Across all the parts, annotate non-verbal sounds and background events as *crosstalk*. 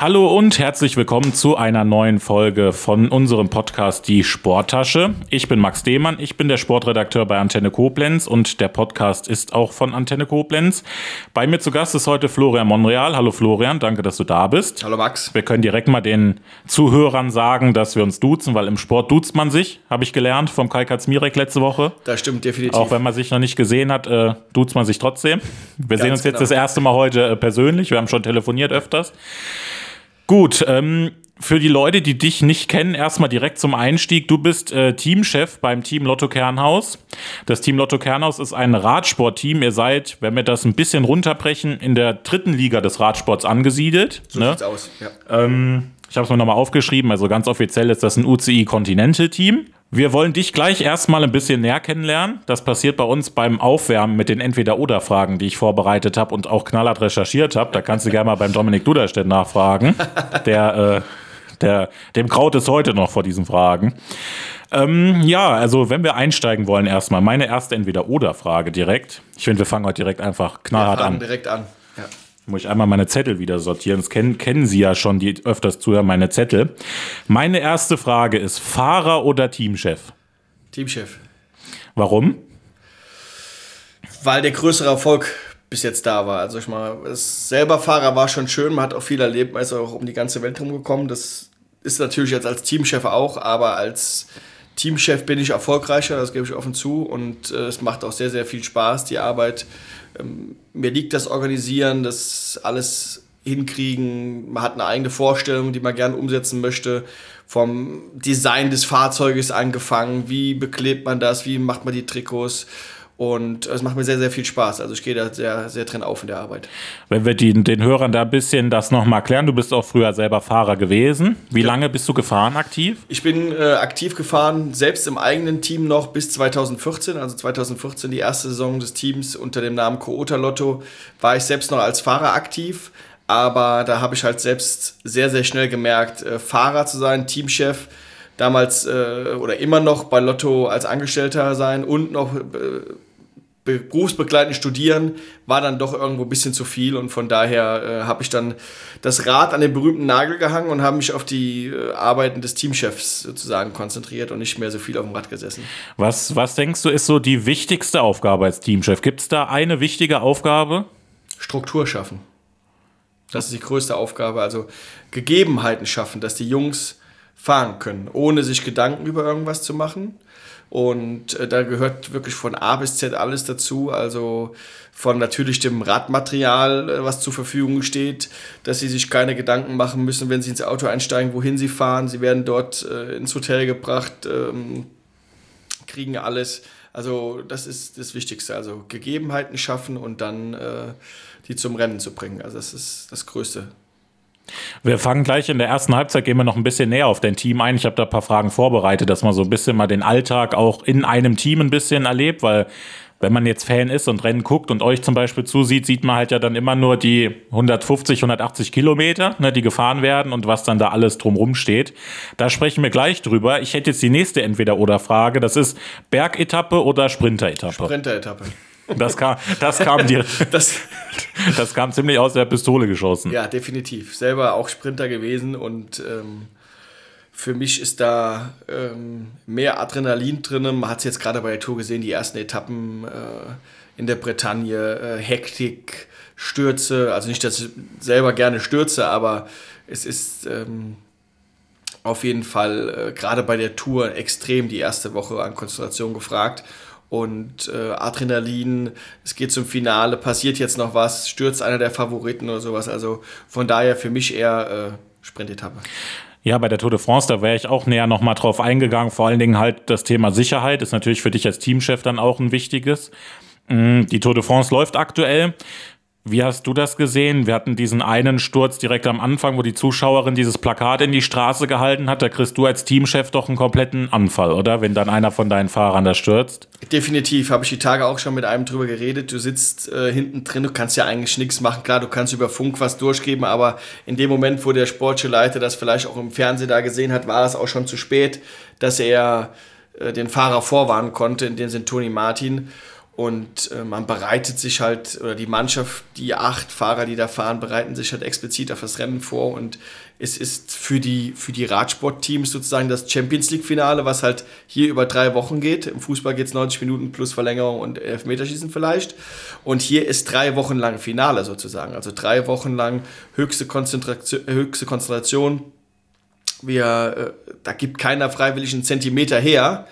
Hallo und herzlich willkommen zu einer neuen Folge von unserem Podcast Die Sporttasche. Ich bin Max Dehmann, ich bin der Sportredakteur bei Antenne Koblenz und der Podcast ist auch von Antenne Koblenz. Bei mir zu Gast ist heute Florian Monreal. Hallo Florian, danke, dass du da bist. Hallo Max. Wir können direkt mal den Zuhörern sagen, dass wir uns duzen, weil im Sport duzt man sich, habe ich gelernt vom Kai Katzmirek letzte Woche. Das stimmt definitiv. Auch wenn man sich noch nicht gesehen hat, äh, duzt man sich trotzdem. Wir Ganz sehen uns jetzt genau. das erste Mal heute äh, persönlich. Wir haben schon telefoniert öfters. Gut, ähm, für die Leute, die dich nicht kennen, erstmal direkt zum Einstieg. Du bist äh, Teamchef beim Team Lotto Kernhaus. Das Team Lotto Kernhaus ist ein Radsportteam. Ihr seid, wenn wir das ein bisschen runterbrechen, in der dritten Liga des Radsports angesiedelt. So ne? sieht's aus, ja. Ähm, ich habe es mir nochmal aufgeschrieben, also ganz offiziell ist das ein UCI Continental Team. Wir wollen dich gleich erstmal ein bisschen näher kennenlernen. Das passiert bei uns beim Aufwärmen mit den Entweder-Oder-Fragen, die ich vorbereitet habe und auch knallhart recherchiert habe. Da kannst du gerne mal beim Dominik Duderstedt nachfragen. *laughs* Der, äh, der, dem Kraut ist heute noch vor diesen Fragen. Ähm, ja, also wenn wir einsteigen wollen erstmal, meine erste Entweder-Oder-Frage direkt. Ich finde, wir fangen heute direkt einfach knallhart an. direkt an. Muss ich einmal meine Zettel wieder sortieren. Das kennen, kennen Sie ja schon, die öfters zuhören, meine Zettel. Meine erste Frage ist: Fahrer oder Teamchef? Teamchef. Warum? Weil der größere Erfolg bis jetzt da war. Also ich mal, selber Fahrer war schon schön, man hat auch viel erlebt, man ist auch um die ganze Welt rumgekommen. Das ist natürlich jetzt als Teamchef auch, aber als Teamchef bin ich erfolgreicher, das gebe ich offen zu. Und äh, es macht auch sehr, sehr viel Spaß, die Arbeit ähm, mir liegt das Organisieren, das alles hinkriegen. Man hat eine eigene Vorstellung, die man gerne umsetzen möchte. Vom Design des Fahrzeuges angefangen, wie beklebt man das, wie macht man die Trikots und es macht mir sehr, sehr viel Spaß. Also ich gehe da sehr, sehr drin auf in der Arbeit. Wenn wir die, den Hörern da ein bisschen das nochmal klären, du bist auch früher selber Fahrer gewesen. Wie ja. lange bist du gefahren aktiv? Ich bin äh, aktiv gefahren, selbst im eigenen Team noch bis 2014. Also 2014 die erste Saison des Teams unter dem Namen Coota Lotto war ich selbst noch als Fahrer aktiv. Aber da habe ich halt selbst sehr, sehr schnell gemerkt, äh, Fahrer zu sein, Teamchef damals äh, oder immer noch bei Lotto als Angestellter sein und noch äh, berufsbegleitend studieren war dann doch irgendwo ein bisschen zu viel und von daher äh, habe ich dann das Rad an den berühmten Nagel gehangen und habe mich auf die äh, Arbeiten des Teamchefs sozusagen konzentriert und nicht mehr so viel auf dem Rad gesessen. Was, was denkst du ist so die wichtigste Aufgabe als Teamchef? Gibt es da eine wichtige Aufgabe? Struktur schaffen. Das ist die größte Aufgabe. Also Gegebenheiten schaffen, dass die Jungs fahren können, ohne sich Gedanken über irgendwas zu machen und äh, da gehört wirklich von A bis Z alles dazu. Also von natürlich dem Radmaterial, äh, was zur Verfügung steht, dass sie sich keine Gedanken machen müssen, wenn sie ins Auto einsteigen, wohin sie fahren. Sie werden dort äh, ins Hotel gebracht, ähm, kriegen alles. Also das ist das Wichtigste. Also Gegebenheiten schaffen und dann äh, die zum Rennen zu bringen. Also das ist das Größte. Wir fangen gleich in der ersten Halbzeit, gehen wir noch ein bisschen näher auf dein Team ein. Ich habe da ein paar Fragen vorbereitet, dass man so ein bisschen mal den Alltag auch in einem Team ein bisschen erlebt, weil wenn man jetzt Fan ist und Rennen guckt und euch zum Beispiel zusieht, sieht man halt ja dann immer nur die 150, 180 Kilometer, ne, die gefahren werden und was dann da alles drumrum steht. Da sprechen wir gleich drüber. Ich hätte jetzt die nächste Entweder-Oder-Frage. Das ist Bergetappe oder Sprinter-Etappe? Sprinter-Etappe. Das kam, das kam dir. *laughs* das, das kam ziemlich aus der Pistole geschossen. Ja, definitiv. Selber auch Sprinter gewesen und ähm, für mich ist da ähm, mehr Adrenalin drin. Man hat es jetzt gerade bei der Tour gesehen, die ersten Etappen äh, in der Bretagne, äh, Hektik, Stürze. Also nicht, dass ich selber gerne stürze, aber es ist ähm, auf jeden Fall äh, gerade bei der Tour extrem die erste Woche an Konzentration gefragt und äh, Adrenalin, es geht zum Finale, passiert jetzt noch was, stürzt einer der Favoriten oder sowas. Also von daher für mich eher äh, Sprintetappe. Ja, bei der Tour de France, da wäre ich auch näher nochmal drauf eingegangen. Vor allen Dingen halt das Thema Sicherheit ist natürlich für dich als Teamchef dann auch ein wichtiges. Mm, die Tour de France läuft aktuell. Wie hast du das gesehen? Wir hatten diesen einen Sturz direkt am Anfang, wo die Zuschauerin dieses Plakat in die Straße gehalten hat. Da kriegst du als Teamchef doch einen kompletten Anfall, oder? Wenn dann einer von deinen Fahrern da stürzt. Definitiv, habe ich die Tage auch schon mit einem drüber geredet. Du sitzt äh, hinten drin, du kannst ja eigentlich nichts machen. Klar, du kannst über Funk was durchgeben, aber in dem Moment, wo der sportliche Leiter das vielleicht auch im Fernsehen da gesehen hat, war es auch schon zu spät, dass er äh, den Fahrer vorwarnen konnte, in dem Sinn Toni Martin. Und äh, man bereitet sich halt, oder die Mannschaft, die acht Fahrer, die da fahren, bereiten sich halt explizit auf das Rennen vor. Und es ist für die, für die Radsportteams sozusagen das Champions League-Finale, was halt hier über drei Wochen geht. Im Fußball geht es 90 Minuten plus Verlängerung und Elfmeterschießen vielleicht. Und hier ist drei Wochen lang Finale sozusagen. Also drei Wochen lang höchste Konzentration, höchste Konzentration. Wir, äh, da gibt keiner freiwillig einen Zentimeter her.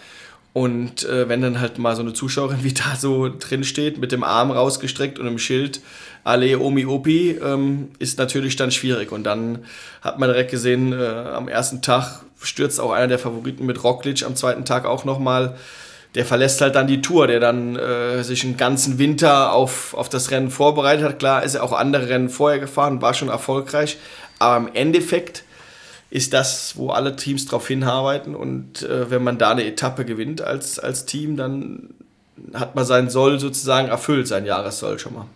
Und äh, wenn dann halt mal so eine Zuschauerin *laughs* wie da so drin steht, mit dem Arm rausgestreckt und einem Schild, Ale Omi Opi, ähm, ist natürlich dann schwierig. Und dann hat man direkt gesehen, äh, am ersten Tag stürzt auch einer der Favoriten mit Roglic, am zweiten Tag auch nochmal. Der verlässt halt dann die Tour, der dann äh, sich einen ganzen Winter auf, auf das Rennen vorbereitet hat. Klar ist er auch andere Rennen vorher gefahren, war schon erfolgreich. Aber im Endeffekt ist das, wo alle Teams darauf hinarbeiten. Und äh, wenn man da eine Etappe gewinnt als, als Team, dann hat man sein Soll sozusagen erfüllt, sein Jahressoll schon mal.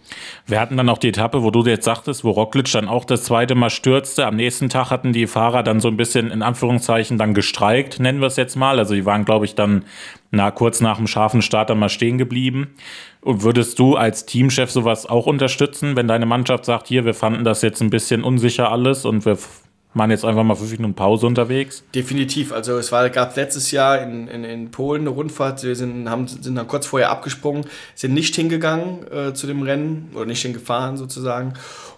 Wir hatten dann auch die Etappe, wo du jetzt sagtest, wo Roglic dann auch das zweite Mal stürzte. Am nächsten Tag hatten die Fahrer dann so ein bisschen in Anführungszeichen dann gestreikt, nennen wir es jetzt mal. Also die waren, glaube ich, dann na, kurz nach dem scharfen Start dann mal stehen geblieben. Und würdest du als Teamchef sowas auch unterstützen, wenn deine Mannschaft sagt, hier, wir fanden das jetzt ein bisschen unsicher alles und wir waren jetzt einfach mal fünf Minuten Pause unterwegs? Definitiv. Also es war, gab letztes Jahr in, in, in Polen eine Rundfahrt. Wir sind, haben, sind dann kurz vorher abgesprungen, sind nicht hingegangen äh, zu dem Rennen oder nicht hingefahren sozusagen.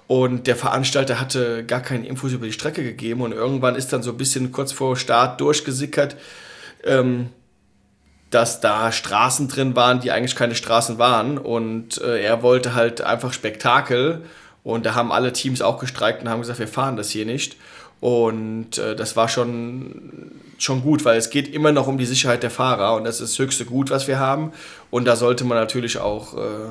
Und der Veranstalter hatte gar keine Infos über die Strecke gegeben. Und irgendwann ist dann so ein bisschen kurz vor Start durchgesickert, ähm, dass da Straßen drin waren, die eigentlich keine Straßen waren. Und äh, er wollte halt einfach Spektakel. Und da haben alle Teams auch gestreikt und haben gesagt, wir fahren das hier nicht. Und äh, das war schon, schon gut, weil es geht immer noch um die Sicherheit der Fahrer und das ist das höchste Gut, was wir haben. Und da sollte man natürlich auch äh,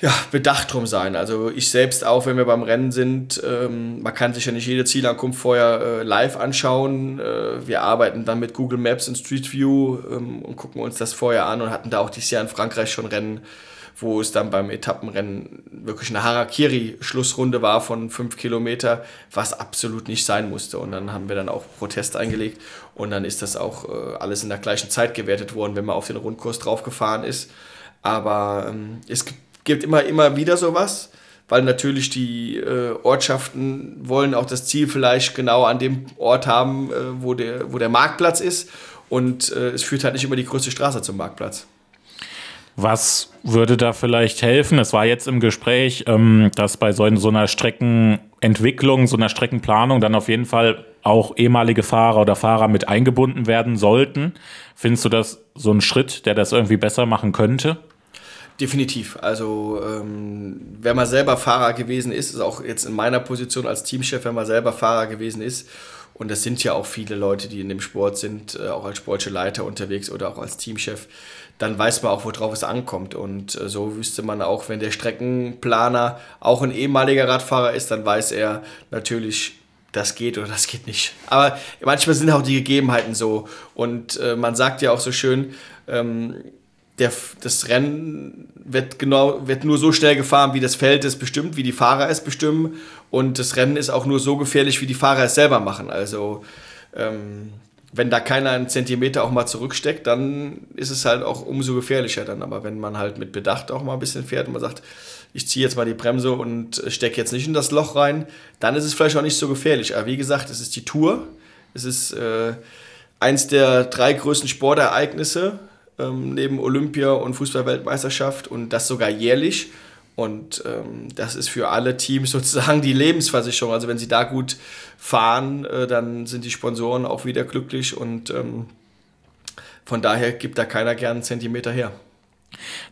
ja, bedacht drum sein. Also ich selbst auch, wenn wir beim Rennen sind, ähm, man kann sich ja nicht jede Zielankunft vorher äh, live anschauen. Äh, wir arbeiten dann mit Google Maps und Street View ähm, und gucken uns das vorher an und hatten da auch dieses Jahr in Frankreich schon Rennen wo es dann beim Etappenrennen wirklich eine Harakiri-Schlussrunde war von fünf Kilometer, was absolut nicht sein musste. Und dann haben wir dann auch Protest eingelegt und dann ist das auch äh, alles in der gleichen Zeit gewertet worden, wenn man auf den Rundkurs draufgefahren ist. Aber ähm, es gibt immer, immer wieder sowas, weil natürlich die äh, Ortschaften wollen auch das Ziel vielleicht genau an dem Ort haben, äh, wo, der, wo der Marktplatz ist. Und äh, es führt halt nicht immer die größte Straße zum Marktplatz. Was würde da vielleicht helfen? Es war jetzt im Gespräch, ähm, dass bei so, so einer Streckenentwicklung, so einer Streckenplanung dann auf jeden Fall auch ehemalige Fahrer oder Fahrer mit eingebunden werden sollten. Findest du das so ein Schritt, der das irgendwie besser machen könnte? Definitiv. Also ähm, wenn man selber Fahrer gewesen ist, ist auch jetzt in meiner Position als Teamchef, wenn man selber Fahrer gewesen ist, und das sind ja auch viele Leute, die in dem Sport sind, äh, auch als sportliche Leiter unterwegs oder auch als Teamchef, dann weiß man auch, worauf es ankommt. Und äh, so wüsste man auch, wenn der Streckenplaner auch ein ehemaliger Radfahrer ist, dann weiß er natürlich, das geht oder das geht nicht. Aber manchmal sind auch die Gegebenheiten so. Und äh, man sagt ja auch so schön, ähm, der, das Rennen wird, genau, wird nur so schnell gefahren, wie das Feld es bestimmt, wie die Fahrer es bestimmen. Und das Rennen ist auch nur so gefährlich, wie die Fahrer es selber machen. Also ähm, wenn da keiner einen Zentimeter auch mal zurücksteckt, dann ist es halt auch umso gefährlicher dann. Aber wenn man halt mit Bedacht auch mal ein bisschen fährt und man sagt, ich ziehe jetzt mal die Bremse und stecke jetzt nicht in das Loch rein, dann ist es vielleicht auch nicht so gefährlich. Aber wie gesagt, es ist die Tour. Es ist äh, eins der drei größten Sportereignisse ähm, neben Olympia und Fußballweltmeisterschaft und das sogar jährlich. Und ähm, das ist für alle Teams *laughs* sozusagen die Lebensversicherung. Also wenn sie da gut fahren, äh, dann sind die Sponsoren auch wieder glücklich und ähm, von daher gibt da keiner gern einen Zentimeter her.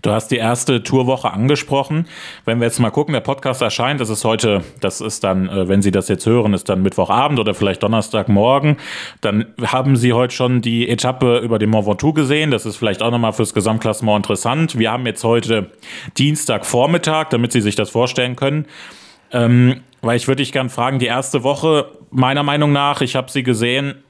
Du hast die erste Tourwoche angesprochen. Wenn wir jetzt mal gucken, der Podcast erscheint, das ist heute, das ist dann, äh, wenn Sie das jetzt hören, ist dann Mittwochabend oder vielleicht Donnerstagmorgen. Dann haben Sie heute schon die Etappe über den Mont Ventoux gesehen. Das ist vielleicht auch nochmal fürs Gesamtklassement interessant. Wir haben jetzt heute Dienstagvormittag, damit Sie sich das vorstellen können. Ähm, weil ich würde dich gerne fragen, die erste Woche, meiner Meinung nach, ich habe sie gesehen,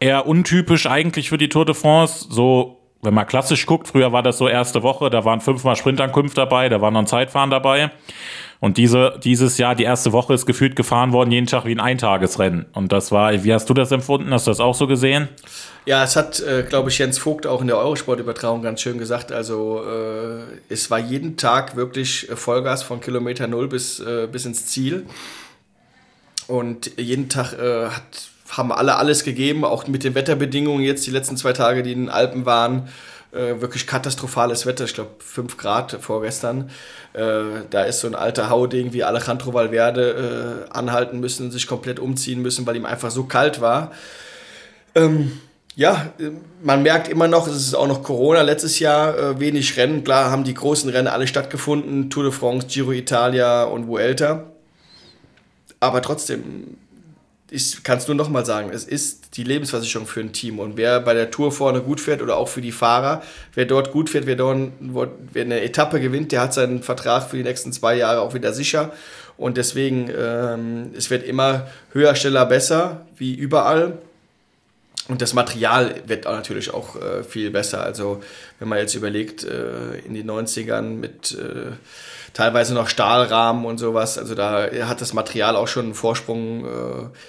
eher untypisch eigentlich für die Tour de France. So wenn man klassisch guckt, früher war das so erste Woche, da waren fünfmal Sprintankunft dabei, da war noch ein Zeitfahren dabei. Und diese, dieses Jahr, die erste Woche ist gefühlt gefahren worden, jeden Tag wie ein Eintagesrennen. Und das war, wie hast du das empfunden? Hast du das auch so gesehen? Ja, es hat, äh, glaube ich, Jens Vogt auch in der Eurosport-Übertragung ganz schön gesagt. Also äh, es war jeden Tag wirklich Vollgas von Kilometer Null bis, äh, bis ins Ziel. Und jeden Tag äh, hat, haben alle alles gegeben, auch mit den Wetterbedingungen jetzt die letzten zwei Tage, die in den Alpen waren äh, wirklich katastrophales Wetter, ich glaube 5 Grad vorgestern. Äh, da ist so ein alter Hauding wie Alejandro Valverde äh, anhalten müssen, sich komplett umziehen müssen, weil ihm einfach so kalt war. Ähm, ja, man merkt immer noch, es ist auch noch Corona, letztes Jahr äh, wenig Rennen. Klar haben die großen Rennen alle stattgefunden, Tour de France, Giro Italia und Vuelta. Aber trotzdem, ich kann es nur noch mal sagen, es ist die Lebensversicherung für ein Team. Und wer bei der Tour vorne gut fährt oder auch für die Fahrer, wer dort gut fährt, wer, dort, wer eine Etappe gewinnt, der hat seinen Vertrag für die nächsten zwei Jahre auch wieder sicher. Und deswegen, ähm, es wird immer höher, schneller, besser, wie überall. Und das Material wird auch natürlich auch äh, viel besser. Also wenn man jetzt überlegt, äh, in den 90ern mit... Äh, teilweise noch Stahlrahmen und sowas. Also da hat das Material auch schon einen Vorsprung äh,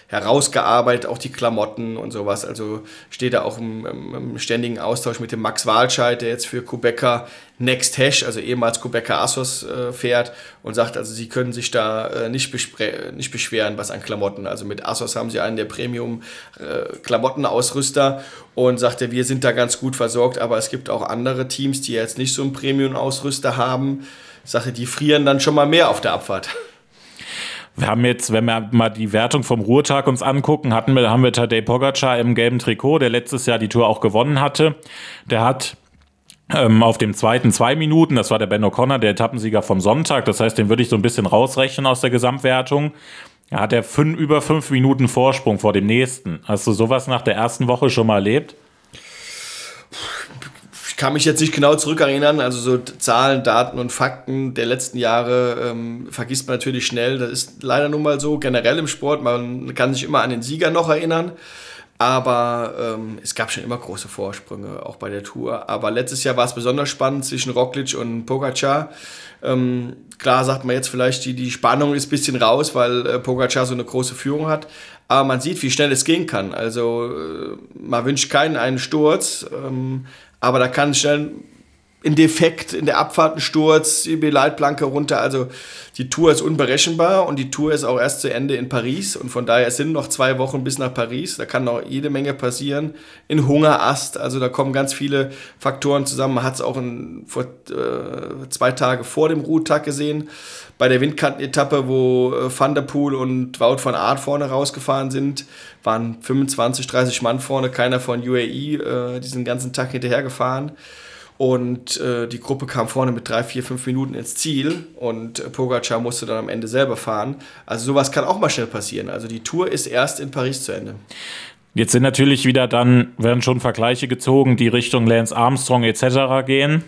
herausgearbeitet, auch die Klamotten und sowas. Also steht da auch im, im, im ständigen Austausch mit dem Max Walscheid, der jetzt für Quebecer Next Hash, also ehemals Quebecer Assos, äh, fährt und sagt, also sie können sich da äh, nicht, nicht beschweren, was an Klamotten. Also mit Assos haben sie einen der Premium-Klamottenausrüster äh, und sagte, wir sind da ganz gut versorgt, aber es gibt auch andere Teams, die jetzt nicht so einen Premium-Ausrüster haben Sache, die frieren dann schon mal mehr auf der Abfahrt. Wir haben jetzt, wenn wir mal die Wertung vom Ruhetag uns angucken, hatten wir, haben wir Tadej Pogacar im gelben Trikot, der letztes Jahr die Tour auch gewonnen hatte. Der hat ähm, auf dem zweiten zwei Minuten, das war der Ben O'Connor, der Etappensieger vom Sonntag. Das heißt, den würde ich so ein bisschen rausrechnen aus der Gesamtwertung. Er hat er fünf, über fünf Minuten Vorsprung vor dem nächsten. Hast du sowas nach der ersten Woche schon mal erlebt? Kann mich jetzt nicht genau zurückerinnern, also so Zahlen, Daten und Fakten der letzten Jahre ähm, vergisst man natürlich schnell. Das ist leider nun mal so, generell im Sport. Man kann sich immer an den Sieger noch erinnern. Aber ähm, es gab schon immer große Vorsprünge, auch bei der Tour. Aber letztes Jahr war es besonders spannend zwischen Roglic und Pogacar. Ähm, klar sagt man jetzt vielleicht, die, die Spannung ist ein bisschen raus, weil äh, Pogacar so eine große Führung hat. Aber man sieht, wie schnell es gehen kann. Also äh, man wünscht keinen einen Sturz. Ähm, aber da kann schnell ein Defekt in der Abfahrt, ein Sturz, die Leitplanke runter. Also die Tour ist unberechenbar und die Tour ist auch erst zu Ende in Paris. Und von daher sind noch zwei Wochen bis nach Paris. Da kann noch jede Menge passieren. In Hungerast, also da kommen ganz viele Faktoren zusammen. Man hat es auch in, vor, äh, zwei Tage vor dem Ruhetag gesehen. Bei der Windkantenetappe, wo äh, Van der Poel und Wout van Aert vorne rausgefahren sind, waren 25, 30 Mann vorne, keiner von UAE äh, diesen ganzen Tag hinterher gefahren. Und äh, die Gruppe kam vorne mit drei, vier, fünf Minuten ins Ziel und äh, Pogacar musste dann am Ende selber fahren. Also sowas kann auch mal schnell passieren. Also die Tour ist erst in Paris zu Ende. Jetzt sind natürlich wieder dann, werden schon Vergleiche gezogen, die Richtung Lance Armstrong etc. gehen.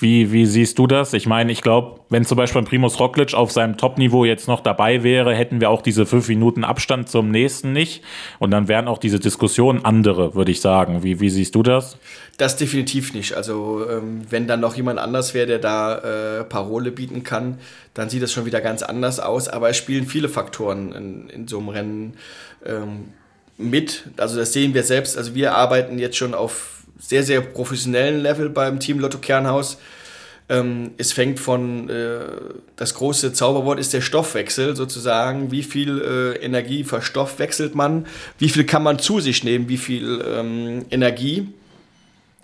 Wie, wie siehst du das? Ich meine, ich glaube, wenn zum Beispiel Primus Roglic auf seinem Top-Niveau jetzt noch dabei wäre, hätten wir auch diese fünf Minuten Abstand zum nächsten nicht. Und dann wären auch diese Diskussionen andere, würde ich sagen. Wie, wie siehst du das? Das definitiv nicht. Also, ähm, wenn dann noch jemand anders wäre, der da äh, Parole bieten kann, dann sieht das schon wieder ganz anders aus. Aber es spielen viele Faktoren in, in so einem Rennen ähm, mit. Also, das sehen wir selbst. Also, wir arbeiten jetzt schon auf sehr, sehr professionellen Level beim Team Lotto Kernhaus. Ähm, es fängt von, äh, das große Zauberwort ist der Stoffwechsel sozusagen. Wie viel äh, Energie verstoffwechselt man? Wie viel kann man zu sich nehmen? Wie viel ähm, Energie?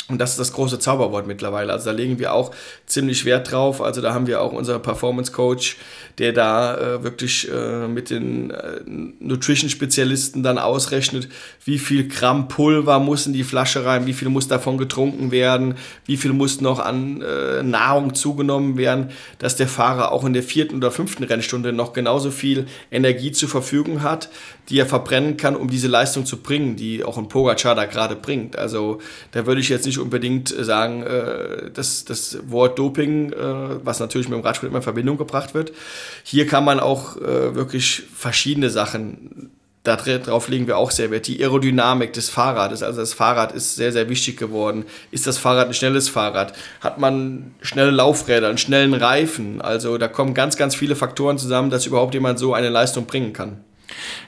Und das ist das große Zauberwort mittlerweile. Also da legen wir auch ziemlich Wert drauf. Also da haben wir auch unseren Performance Coach, der da äh, wirklich äh, mit den äh, Nutrition-Spezialisten dann ausrechnet, wie viel Gramm Pulver muss in die Flasche rein, wie viel muss davon getrunken werden, wie viel muss noch an äh, Nahrung zugenommen werden, dass der Fahrer auch in der vierten oder fünften Rennstunde noch genauso viel Energie zur Verfügung hat, die er verbrennen kann, um diese Leistung zu bringen, die auch ein Pogacar da gerade bringt. Also da würde ich jetzt nicht unbedingt sagen, äh, dass das Wort Doping, äh, was natürlich mit dem Radsport immer in Verbindung gebracht wird. Hier kann man auch äh, wirklich verschiedene Sachen darauf legen wir auch sehr Wert. Die Aerodynamik des Fahrrades, also das Fahrrad ist sehr, sehr wichtig geworden. Ist das Fahrrad ein schnelles Fahrrad? Hat man schnelle Laufräder, einen schnellen Reifen? Also da kommen ganz, ganz viele Faktoren zusammen, dass überhaupt jemand so eine Leistung bringen kann.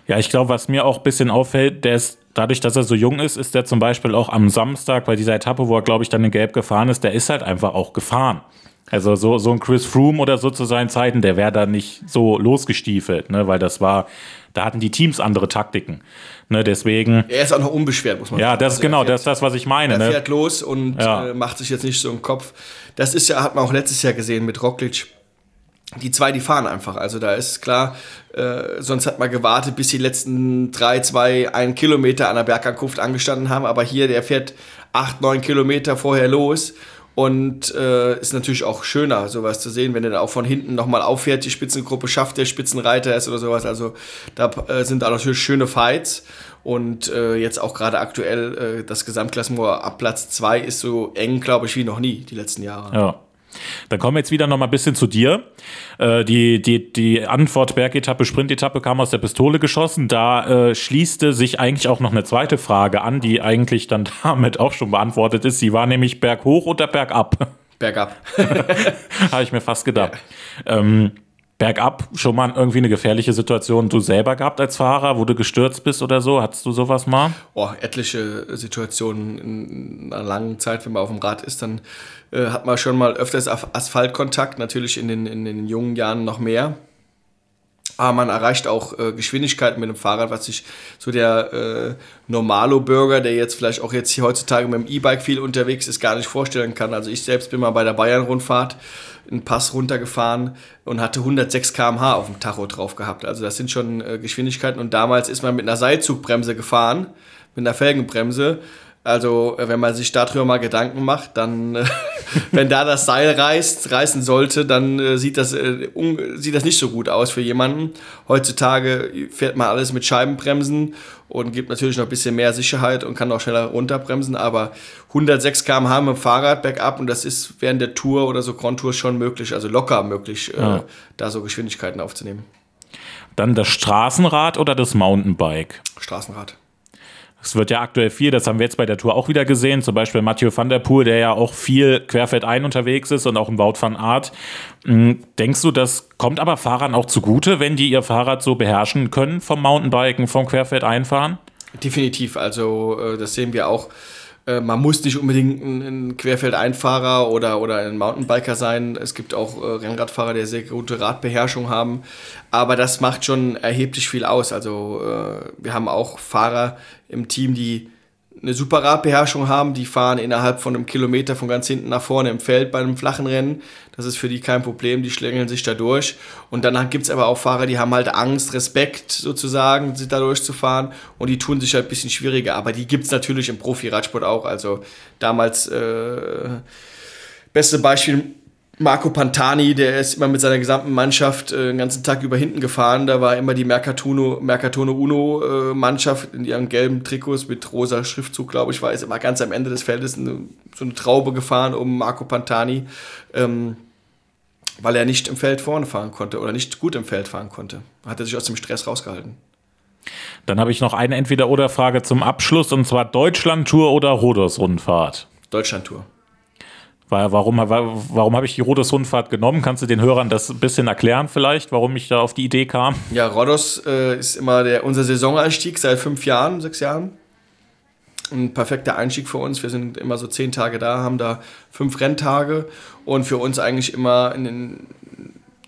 Ja, ich glaube, was mir auch ein bisschen auffällt, der ist dadurch, dass er so jung ist, ist der zum Beispiel auch am Samstag bei dieser Etappe, wo er, glaube ich, dann in Gelb gefahren ist, der ist halt einfach auch gefahren. Also so, so ein Chris Froome oder so zu seinen Zeiten, der wäre da nicht so losgestiefelt, ne? weil das war, da hatten die Teams andere Taktiken. Ne? Deswegen. Er ist auch noch unbeschwert, muss man ja, sagen. Ja, das ist also genau, fährt, das ist das, was ich meine. Er ne? fährt los und ja. äh, macht sich jetzt nicht so im Kopf. Das ist ja, hat man auch letztes Jahr gesehen mit Roglic die zwei, die fahren einfach. Also da ist klar, äh, sonst hat man gewartet, bis die letzten drei, zwei, ein Kilometer an der Bergankunft angestanden haben. Aber hier, der fährt acht, neun Kilometer vorher los. Und äh, ist natürlich auch schöner, sowas zu sehen, wenn er dann auch von hinten nochmal auffährt, die Spitzengruppe schafft, der Spitzenreiter ist oder sowas. Also da äh, sind auch natürlich schöne Fights. Und äh, jetzt auch gerade aktuell äh, das Gesamtklassement ab Platz zwei ist so eng, glaube ich, wie noch nie die letzten Jahre. Ja. Dann kommen wir jetzt wieder noch mal ein bisschen zu dir. Äh, die, die, die Antwort Bergetappe, Sprintetappe kam aus der Pistole geschossen. Da äh, schließte sich eigentlich auch noch eine zweite Frage an, die eigentlich dann *laughs* damit auch schon beantwortet ist. Sie war nämlich berghoch oder bergab? Bergab. *laughs* Habe ich mir fast gedacht. Ja. Ähm, bergab schon mal irgendwie eine gefährliche Situation du selber gehabt als Fahrer, wo du gestürzt bist oder so? Hattest du sowas mal? Oh, etliche Situationen in einer langen Zeit, wenn man auf dem Rad ist, dann äh, hat man schon mal öfters Asphaltkontakt, natürlich in den, in den jungen Jahren noch mehr. Aber man erreicht auch äh, Geschwindigkeiten mit dem Fahrrad, was sich so der äh, Normalo-Bürger, der jetzt vielleicht auch jetzt hier heutzutage mit dem E-Bike viel unterwegs ist, gar nicht vorstellen kann. Also ich selbst bin mal bei der Bayern-Rundfahrt einen Pass runtergefahren und hatte 106 km/h auf dem Tacho drauf gehabt. Also das sind schon äh, Geschwindigkeiten. Und damals ist man mit einer Seilzugbremse gefahren, mit einer Felgenbremse. Also, äh, wenn man sich darüber mal Gedanken macht, dann, äh, wenn da das Seil reißt, reißen sollte, dann äh, sieht, das, äh, sieht das nicht so gut aus für jemanden. Heutzutage fährt man alles mit Scheibenbremsen und gibt natürlich noch ein bisschen mehr Sicherheit und kann auch schneller runterbremsen, aber 106 km/h mit dem Fahrrad bergab und das ist während der Tour oder so Grand Tour schon möglich, also locker möglich, äh, ja. da so Geschwindigkeiten aufzunehmen. Dann das Straßenrad oder das Mountainbike? Straßenrad. Es wird ja aktuell viel, das haben wir jetzt bei der Tour auch wieder gesehen, zum Beispiel Mathieu van der Poel, der ja auch viel querfeldein unterwegs ist und auch im Wout van Art. Hm, denkst du, das kommt aber Fahrern auch zugute, wenn die ihr Fahrrad so beherrschen können vom Mountainbiken, vom Querfeldeinfahren? Definitiv, also äh, das sehen wir auch äh, man muss nicht unbedingt ein, ein Querfeldeinfahrer oder, oder ein Mountainbiker sein. Es gibt auch äh, Rennradfahrer, die sehr gute Radbeherrschung haben. Aber das macht schon erheblich viel aus. Also äh, wir haben auch Fahrer im Team, die eine super Radbeherrschung haben, die fahren innerhalb von einem Kilometer von ganz hinten nach vorne im Feld bei einem flachen Rennen. Das ist für die kein Problem, die schlängeln sich da durch. Und dann gibt es aber auch Fahrer, die haben halt Angst, Respekt sozusagen, sich da durchzufahren und die tun sich halt ein bisschen schwieriger. Aber die gibt es natürlich im Profi-Radsport auch. Also damals, äh, beste Beispiel Marco Pantani, der ist immer mit seiner gesamten Mannschaft äh, den ganzen Tag über hinten gefahren. Da war immer die Mercatono, Mercatono Uno äh, Mannschaft in ihren gelben Trikots mit rosa Schriftzug, glaube ich, war ist immer ganz am Ende des Feldes eine, so eine Traube gefahren um Marco Pantani, ähm, weil er nicht im Feld vorne fahren konnte oder nicht gut im Feld fahren konnte. Hat er sich aus dem Stress rausgehalten. Dann habe ich noch eine Entweder-Oder-Frage zum Abschluss und zwar Deutschland-Tour oder Rhodos-Rundfahrt? Deutschland-Tour. Warum, warum habe ich die Rhodos-Rundfahrt genommen? Kannst du den Hörern das ein bisschen erklären vielleicht, warum ich da auf die Idee kam? Ja, Rhodos äh, ist immer der, unser Saisoneinstieg seit fünf Jahren, sechs Jahren. Ein perfekter Einstieg für uns. Wir sind immer so zehn Tage da, haben da fünf Renntage und für uns eigentlich immer ein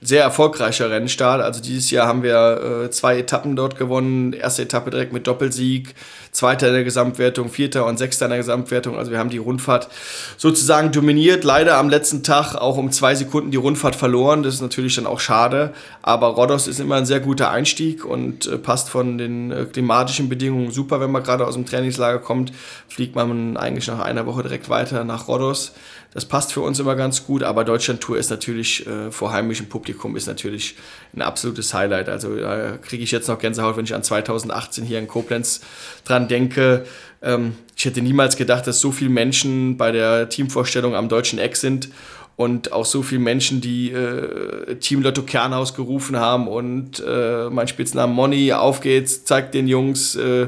sehr erfolgreicher Rennstart. Also dieses Jahr haben wir äh, zwei Etappen dort gewonnen. Erste Etappe direkt mit Doppelsieg, Zweiter in der Gesamtwertung, Vierter und Sechster in der Gesamtwertung. Also wir haben die Rundfahrt sozusagen dominiert. Leider am letzten Tag auch um zwei Sekunden die Rundfahrt verloren. Das ist natürlich dann auch schade. Aber Rhodos ist immer ein sehr guter Einstieg und äh, passt von den äh, klimatischen Bedingungen super. Wenn man gerade aus dem Trainingslager kommt, fliegt man eigentlich nach einer Woche direkt weiter nach Rhodos. Das passt für uns immer ganz gut, aber Deutschland-Tour ist natürlich äh, vor heimischem Publikum ist natürlich ein absolutes Highlight. Also da äh, kriege ich jetzt noch Gänsehaut, wenn ich an 2018 hier in Koblenz dran denke. Ähm, ich hätte niemals gedacht, dass so viele Menschen bei der Teamvorstellung am deutschen Eck sind und auch so viele Menschen, die äh, Team Lotto Kernhaus gerufen haben und äh, mein Spitznamen Money, auf geht's, zeigt den Jungs, äh,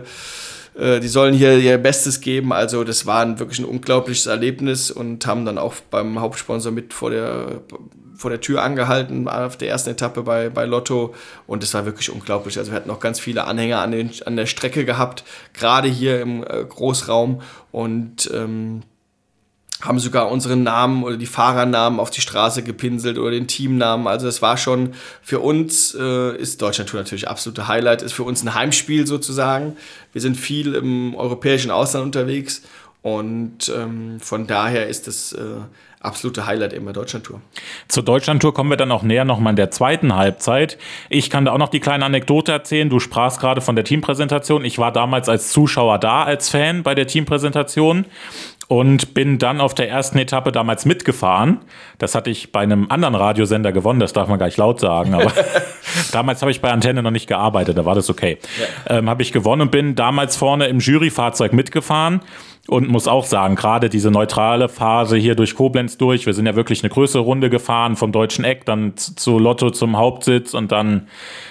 die sollen hier ihr Bestes geben. Also das war ein, wirklich ein unglaubliches Erlebnis und haben dann auch beim Hauptsponsor mit vor der, vor der Tür angehalten auf der ersten Etappe bei, bei Lotto und es war wirklich unglaublich. Also wir hatten noch ganz viele Anhänger an, den, an der Strecke gehabt, gerade hier im äh, Großraum und ähm, haben sogar unseren Namen oder die Fahrernamen auf die Straße gepinselt oder den Teamnamen. Also es war schon für uns, äh, ist Deutschland Tour natürlich absolute Highlight, ist für uns ein Heimspiel sozusagen. Wir sind viel im europäischen Ausland unterwegs und ähm, von daher ist das äh, absolute Highlight immer Deutschlandtour. Zur Deutschlandtour kommen wir dann auch näher nochmal in der zweiten Halbzeit. Ich kann da auch noch die kleine Anekdote erzählen. Du sprachst gerade von der Teampräsentation. Ich war damals als Zuschauer da, als Fan bei der Teampräsentation und bin dann auf der ersten Etappe damals mitgefahren. Das hatte ich bei einem anderen Radiosender gewonnen, das darf man gar nicht laut sagen, aber *laughs* *laughs* damals habe ich bei Antenne noch nicht gearbeitet, da war das okay. Ja. Ähm, habe ich gewonnen und bin damals vorne im Juryfahrzeug mitgefahren und muss auch sagen, gerade diese neutrale Phase hier durch Koblenz durch, wir sind ja wirklich eine größere Runde gefahren, vom deutschen Eck dann zu Lotto zum Hauptsitz und dann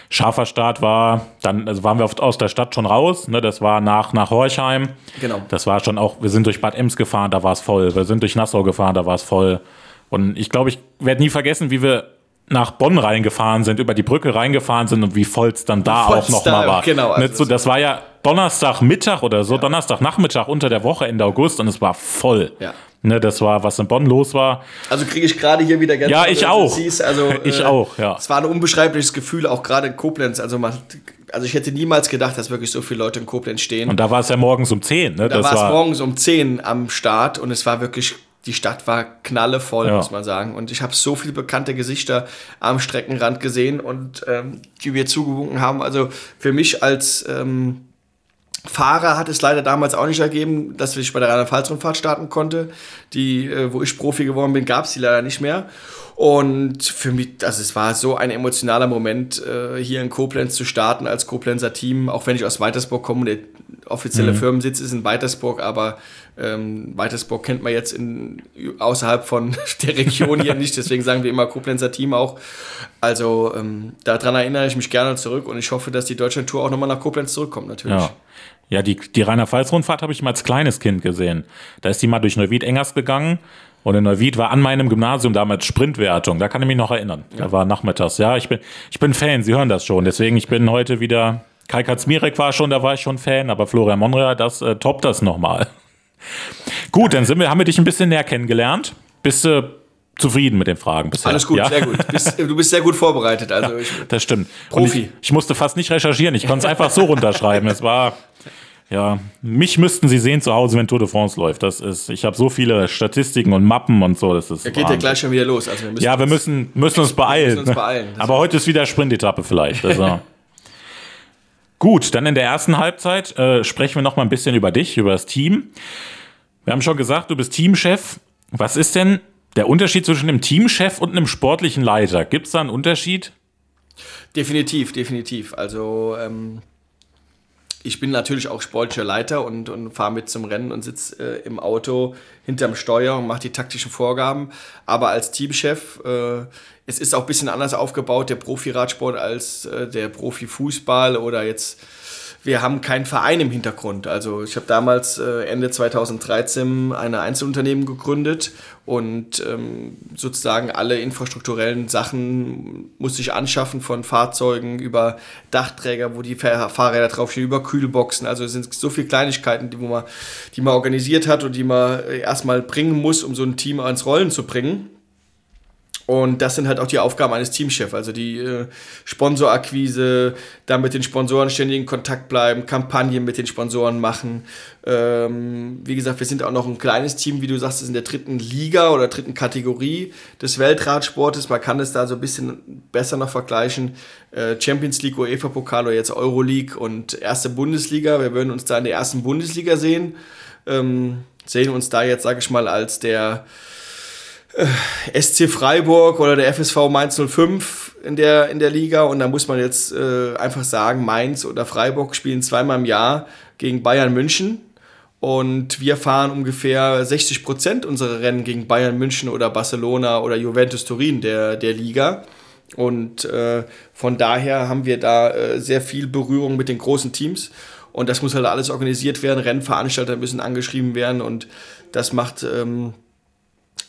scharfer Start war, dann also waren wir oft aus der Stadt schon raus. Ne? Das war nach, nach Horchheim. Genau. Das war schon auch, wir sind durch Bad Ems gefahren, da war es voll. Wir sind durch Nassau gefahren, da war es voll. Und ich glaube, ich werde nie vergessen, wie wir nach Bonn reingefahren sind, über die Brücke reingefahren sind und wie voll es dann da auch nochmal war. Genau, also so, das war ja Donnerstagmittag oder so, ja. Donnerstagnachmittag unter der Woche Ende August und es war voll. Ja. Ne, das war, was in Bonn los war. Also kriege ich gerade hier wieder ganz Ja, ich auch. Also, *laughs* ich äh, auch, ja. Es war ein unbeschreibliches Gefühl, auch gerade in Koblenz. Also, man, also ich hätte niemals gedacht, dass wirklich so viele Leute in Koblenz stehen. Und da war es ja morgens um 10, ne? Da war es morgens um 10 am Start und es war wirklich die Stadt war knallevoll, ja. muss man sagen. Und ich habe so viele bekannte Gesichter am Streckenrand gesehen und ähm, die wir zugewunken haben. Also für mich als ähm, Fahrer hat es leider damals auch nicht ergeben, dass ich bei der Rheinland-Pfalz-Rundfahrt starten konnte. Die, äh, wo ich Profi geworden bin, gab es die leider nicht mehr. Und für mich, also es war so ein emotionaler Moment, äh, hier in Koblenz zu starten als Koblenzer Team, auch wenn ich aus Weitersburg komme. Der offizielle mhm. Firmensitz ist in Weitersburg, aber ähm, Weitersburg kennt man jetzt in, außerhalb von *laughs* der Region hier nicht, deswegen sagen wir immer Koblenzer Team auch. Also ähm, daran erinnere ich mich gerne zurück und ich hoffe, dass die Deutschland-Tour auch nochmal nach Koblenz zurückkommt, natürlich. Ja. Ja, die, die Rheinland-Pfalz-Rundfahrt habe ich mal als kleines Kind gesehen. Da ist die mal durch Neuwied-Engers gegangen und in Neuwied war an meinem Gymnasium damals Sprintwertung. Da kann ich mich noch erinnern. Ja. Da war nachmittags. Ja, ich bin, ich bin Fan, Sie hören das schon. Deswegen, ich bin heute wieder. Kai Katzmirek war schon, da war ich schon Fan, aber Florian Monrea, das äh, toppt das nochmal. Gut, dann sind wir, haben wir dich ein bisschen näher kennengelernt. Bist du zufrieden mit den Fragen bisher. Alles gut, ja? sehr gut. Bist, *laughs* du bist sehr gut vorbereitet. Also ja, das stimmt. Profi. Ich, ich, musste fast nicht recherchieren. Ich konnte es einfach so runterschreiben. Es war, ja, mich müssten Sie sehen zu Hause, wenn Tour de France läuft. Das ist, ich habe so viele Statistiken und Mappen und so. Das ist. Ja, geht ja gleich schon wieder los. Also wir ja, wir müssen, müssen uns beeilen. Müssen uns beeilen. Aber heute ist wieder Sprintetappe vielleicht. Also. *laughs* Gut, dann in der ersten Halbzeit äh, sprechen wir noch mal ein bisschen über dich, über das Team. Wir haben schon gesagt, du bist Teamchef. Was ist denn der Unterschied zwischen einem Teamchef und einem sportlichen Leiter, gibt es da einen Unterschied? Definitiv, definitiv. Also ähm, ich bin natürlich auch sportlicher Leiter und, und fahre mit zum Rennen und sitze äh, im Auto hinterm Steuer und mache die taktischen Vorgaben. Aber als Teamchef, äh, es ist auch ein bisschen anders aufgebaut, der Profi-Radsport als äh, der Profi-Fußball oder jetzt wir haben keinen Verein im Hintergrund. Also ich habe damals äh, Ende 2013 ein Einzelunternehmen gegründet und ähm, sozusagen alle infrastrukturellen Sachen musste ich anschaffen, von Fahrzeugen über Dachträger, wo die Fahrräder draufstehen, über Kühlboxen. Also es sind so viele Kleinigkeiten, die, wo man, die man organisiert hat und die man äh, erstmal bringen muss, um so ein Team ans Rollen zu bringen. Und das sind halt auch die Aufgaben eines Teamchefs, also die äh, Sponsorakquise, da mit den Sponsoren ständig in Kontakt bleiben, Kampagnen mit den Sponsoren machen. Ähm, wie gesagt, wir sind auch noch ein kleines Team, wie du sagst, in der dritten Liga oder dritten Kategorie des Weltradsportes. Man kann es da so ein bisschen besser noch vergleichen. Äh, Champions League, UEFA-Pokal oder jetzt Euroleague und erste Bundesliga. Wir würden uns da in der ersten Bundesliga sehen. Ähm, sehen uns da jetzt, sage ich mal, als der SC Freiburg oder der FSV Mainz 05 in der, in der Liga und da muss man jetzt äh, einfach sagen, Mainz oder Freiburg spielen zweimal im Jahr gegen Bayern München Und wir fahren ungefähr 60 Prozent unserer Rennen gegen Bayern München oder Barcelona oder Juventus Turin der, der Liga. Und äh, von daher haben wir da äh, sehr viel Berührung mit den großen Teams. Und das muss halt alles organisiert werden. Rennveranstalter müssen angeschrieben werden. Und das macht ähm,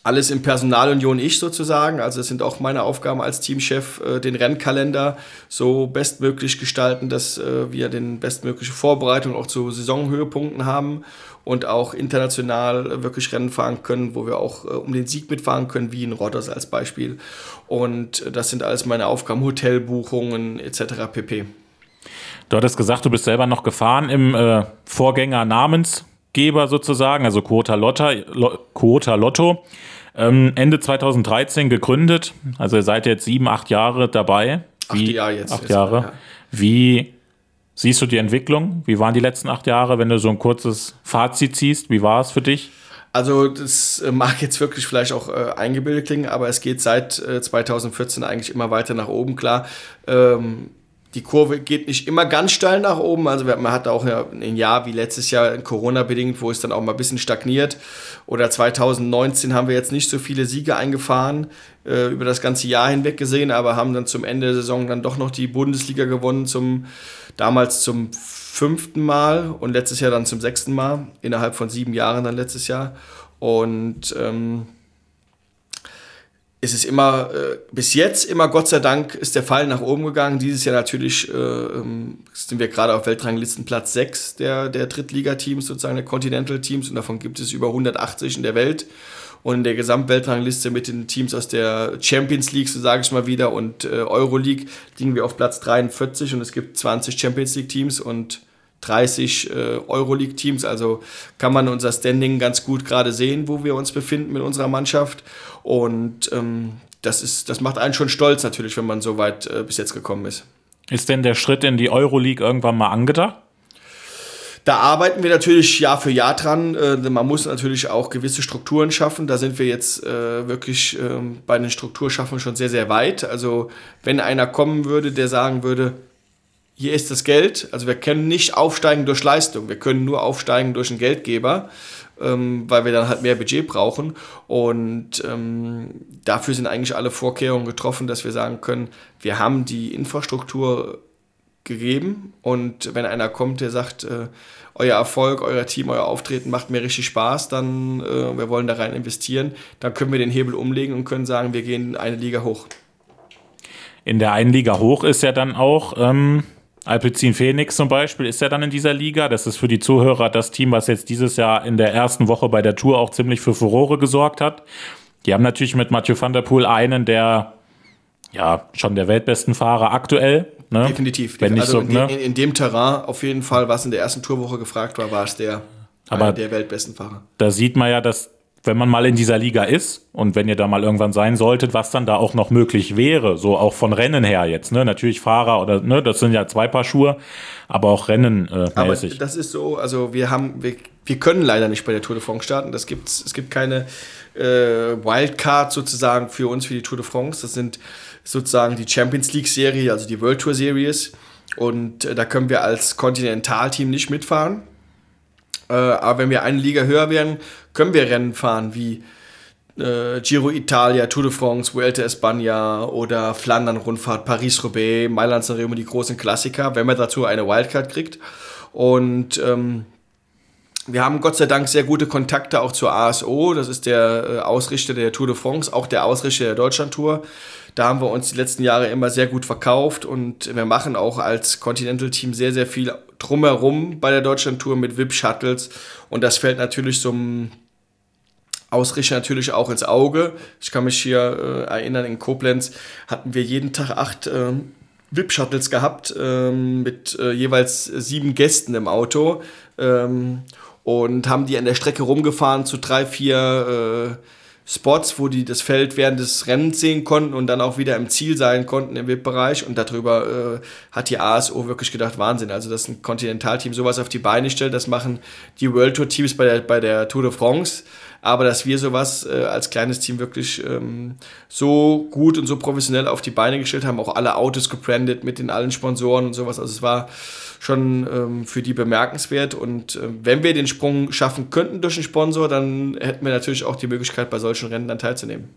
alles im Personalunion ich sozusagen. Also es sind auch meine Aufgaben als Teamchef, äh, den Rennkalender so bestmöglich gestalten, dass äh, wir den bestmögliche Vorbereitung auch zu Saisonhöhepunkten haben und auch international wirklich Rennen fahren können, wo wir auch äh, um den Sieg mitfahren können, wie in Rotters als Beispiel. Und das sind alles meine Aufgaben, Hotelbuchungen etc. pp. Du hattest gesagt, du bist selber noch gefahren im äh, Vorgänger Namensgeber sozusagen, also Quota, Lotta, Lo, Quota Lotto. Ähm, Ende 2013 gegründet, also ihr seid jetzt sieben, acht Jahre dabei. Wie, acht Jahre jetzt. Acht Jahre. Ja. Wie siehst du die Entwicklung? Wie waren die letzten acht Jahre, wenn du so ein kurzes Fazit ziehst? Wie war es für dich? Also das äh, mag jetzt wirklich vielleicht auch äh, eingebildet klingen, aber es geht seit äh, 2014 eigentlich immer weiter nach oben. Klar, ähm, die Kurve geht nicht immer ganz steil nach oben. Also man hat auch ein Jahr wie letztes Jahr Corona-bedingt, wo es dann auch mal ein bisschen stagniert. Oder 2019 haben wir jetzt nicht so viele Siege eingefahren, äh, über das ganze Jahr hinweg gesehen, aber haben dann zum Ende der Saison dann doch noch die Bundesliga gewonnen, zum, damals zum fünften Mal und letztes Jahr dann zum sechsten Mal, innerhalb von sieben Jahren dann letztes Jahr. Und ähm, es ist immer, äh, bis jetzt immer, Gott sei Dank, ist der Fall nach oben gegangen. Dieses Jahr natürlich äh, ähm, sind wir gerade auf Weltranglistenplatz 6 der, der Drittligateams, sozusagen der Continental-Teams. Und davon gibt es über 180 in der Welt. Und in der Gesamtweltrangliste mit den Teams aus der Champions League, so sage ich mal wieder, und äh, Euroleague liegen wir auf Platz 43. Und es gibt 20 Champions League-Teams und 30 äh, Euroleague-Teams. Also kann man unser Standing ganz gut gerade sehen, wo wir uns befinden mit unserer Mannschaft. Und ähm, das, ist, das macht einen schon stolz natürlich, wenn man so weit äh, bis jetzt gekommen ist. Ist denn der Schritt in die Euroleague irgendwann mal angedacht? Da arbeiten wir natürlich Jahr für Jahr dran. Äh, man muss natürlich auch gewisse Strukturen schaffen. Da sind wir jetzt äh, wirklich äh, bei den Strukturschaffen schon sehr, sehr weit. Also wenn einer kommen würde, der sagen würde, hier ist das Geld. Also wir können nicht aufsteigen durch Leistung, wir können nur aufsteigen durch einen Geldgeber, ähm, weil wir dann halt mehr Budget brauchen. Und ähm, dafür sind eigentlich alle Vorkehrungen getroffen, dass wir sagen können, wir haben die Infrastruktur gegeben und wenn einer kommt, der sagt, äh, euer Erfolg, euer Team, euer Auftreten macht mir richtig Spaß, dann äh, wir wollen da rein investieren, dann können wir den Hebel umlegen und können sagen, wir gehen eine Liga hoch. In der einen Liga hoch ist ja dann auch ähm, Alpecin Phoenix zum Beispiel ist ja dann in dieser Liga. Das ist für die Zuhörer das Team, was jetzt dieses Jahr in der ersten Woche bei der Tour auch ziemlich für Furore gesorgt hat. Die haben natürlich mit Mathieu van der Poel einen der ja schon der weltbesten Fahrer aktuell. Ne? Definitiv. Wenn nicht also so, in, ne? in, in, dem Terrain auf jeden Fall, was in der ersten Tourwoche gefragt war, war es der, Aber der weltbesten Fahrer. Da sieht man ja, dass wenn man mal in dieser Liga ist und wenn ihr da mal irgendwann sein solltet, was dann da auch noch möglich wäre, so auch von Rennen her jetzt, ne? Natürlich Fahrer oder ne, das sind ja zwei Paar Schuhe, aber auch Rennen äh, aber das ist so, also wir haben, wir, wir können leider nicht bei der Tour de France starten. Das gibt's, es gibt keine äh, Wildcard sozusagen für uns für die Tour de France. Das sind sozusagen die Champions League Serie, also die World Tour Series. Und äh, da können wir als Kontinentalteam nicht mitfahren. Äh, aber wenn wir eine Liga höher werden, können wir Rennen fahren wie äh, Giro Italia, Tour de France, Vuelta España oder Flandern-Rundfahrt, Paris-Roubaix, Mailand-San die großen Klassiker, wenn man dazu eine Wildcard kriegt. Und ähm, wir haben Gott sei Dank sehr gute Kontakte auch zur ASO, das ist der äh, Ausrichter der Tour de France, auch der Ausrichter der Deutschland-Tour. Da haben wir uns die letzten Jahre immer sehr gut verkauft und wir machen auch als Continental-Team sehr, sehr viel drumherum bei der Deutschland-Tour mit VIP-Shuttles und das fällt natürlich so einem Ausrichter natürlich auch ins Auge. Ich kann mich hier äh, erinnern, in Koblenz hatten wir jeden Tag acht äh, VIP-Shuttles gehabt äh, mit jeweils sieben Gästen im Auto ähm, und haben die an der Strecke rumgefahren zu drei, vier äh, Spots, wo die das Feld während des Rennens sehen konnten und dann auch wieder im Ziel sein konnten im VIP-Bereich. Und darüber äh, hat die ASO wirklich gedacht, Wahnsinn. Also, dass ein Kontinentalteam sowas auf die Beine stellt, das machen die World Tour Teams bei der, bei der Tour de France. Aber dass wir sowas äh, als kleines Team wirklich ähm, so gut und so professionell auf die Beine gestellt haben, auch alle Autos gebrandet mit den allen Sponsoren und sowas. Also es war schon ähm, für die bemerkenswert. Und äh, wenn wir den Sprung schaffen könnten durch einen Sponsor, dann hätten wir natürlich auch die Möglichkeit, bei solchen Rennen dann teilzunehmen.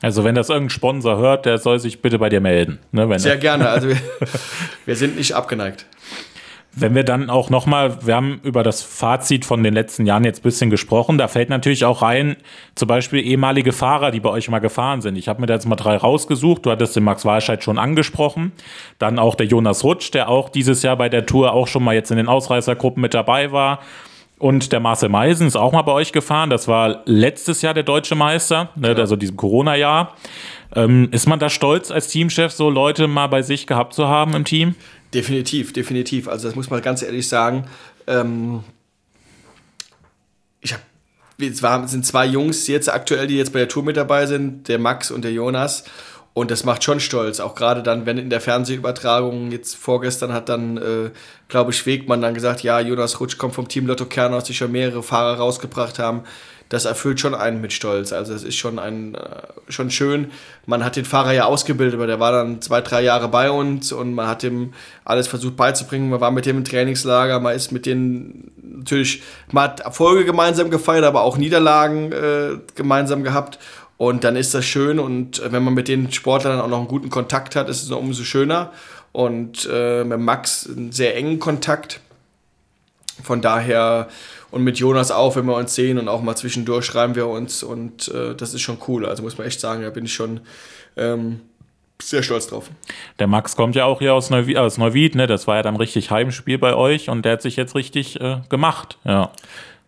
Also wenn das irgendein Sponsor hört, der soll sich bitte bei dir melden. Ne, Sehr gerne. Also *laughs* wir, wir sind nicht abgeneigt. Wenn wir dann auch nochmal, wir haben über das Fazit von den letzten Jahren jetzt ein bisschen gesprochen, da fällt natürlich auch rein, zum Beispiel ehemalige Fahrer, die bei euch mal gefahren sind. Ich habe mir da jetzt mal drei rausgesucht, du hattest den Max Walscheid schon angesprochen, dann auch der Jonas Rutsch, der auch dieses Jahr bei der Tour auch schon mal jetzt in den Ausreißergruppen mit dabei war. Und der Marcel Meisen ist auch mal bei euch gefahren. Das war letztes Jahr der deutsche Meister, ne, also diesem Corona-Jahr. Ähm, ist man da stolz als Teamchef, so Leute mal bei sich gehabt zu haben im Team? Definitiv, definitiv. Also das muss man ganz ehrlich sagen. Ähm, ich habe es sind zwei Jungs jetzt aktuell, die jetzt bei der Tour mit dabei sind, der Max und der Jonas. Und das macht schon stolz, auch gerade dann, wenn in der Fernsehübertragung jetzt vorgestern hat dann, äh, glaube ich, Wegmann dann gesagt, ja, Jonas Rutsch kommt vom Team Lotto Kernhaus, die schon mehrere Fahrer rausgebracht haben das erfüllt schon einen mit Stolz. Also es ist schon ein äh, schon schön. Man hat den Fahrer ja ausgebildet, aber der war dann zwei, drei Jahre bei uns und man hat ihm alles versucht beizubringen. Man war mit dem im Trainingslager, man ist mit denen natürlich, man hat Erfolge gemeinsam gefeiert, aber auch Niederlagen äh, gemeinsam gehabt. Und dann ist das schön und wenn man mit den Sportlern auch noch einen guten Kontakt hat, ist es umso schöner. Und äh, mit Max einen sehr engen Kontakt. Von daher und mit Jonas auch, wenn wir uns sehen und auch mal zwischendurch schreiben wir uns und äh, das ist schon cool. Also muss man echt sagen, da bin ich schon ähm, sehr stolz drauf. Der Max kommt ja auch hier aus, Neuwied, aus Neuwied, ne? Das war ja dann richtig Heimspiel bei euch und der hat sich jetzt richtig äh, gemacht, ja.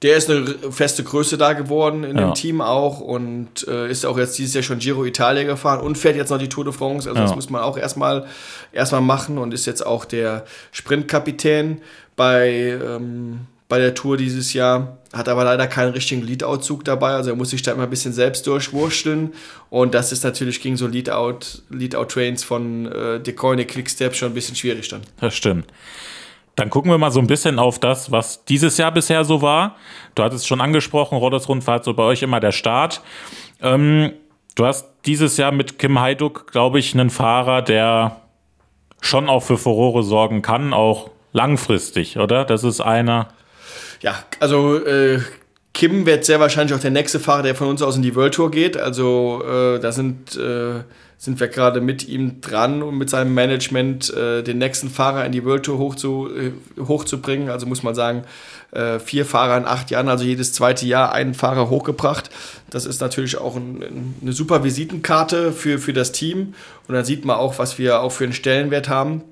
Der ist eine feste Größe da geworden in ja. dem Team auch und äh, ist auch jetzt dieses Jahr schon Giro Italia gefahren und fährt jetzt noch die Tour de France. Also ja. das muss man auch erstmal erstmal machen und ist jetzt auch der Sprintkapitän bei ähm, bei der Tour dieses Jahr. Hat aber leider keinen richtigen Leadout-Zug dabei, also er muss sich da immer ein bisschen selbst durchwurschteln. Und das ist natürlich gegen so Leadout, Leadout-Trains von äh, Decoyne Quickstep schon ein bisschen schwierig dann. Das stimmt. Dann gucken wir mal so ein bisschen auf das, was dieses Jahr bisher so war. Du hattest schon angesprochen, Rodders-Rundfahrt, so bei euch immer der Start. Ähm, du hast dieses Jahr mit Kim Heiduk, glaube ich, einen Fahrer, der schon auch für Furore sorgen kann, auch langfristig, oder? Das ist einer. Ja, also äh, Kim wird sehr wahrscheinlich auch der nächste Fahrer, der von uns aus in die World Tour geht. Also äh, da sind, äh, sind wir gerade mit ihm dran und mit seinem Management äh, den nächsten Fahrer in die World Tour hoch zu, äh, hochzubringen. Also muss man sagen, äh, vier Fahrer in acht Jahren, also jedes zweite Jahr einen Fahrer hochgebracht. Das ist natürlich auch ein, eine super Visitenkarte für, für das Team. Und dann sieht man auch, was wir auch für einen Stellenwert haben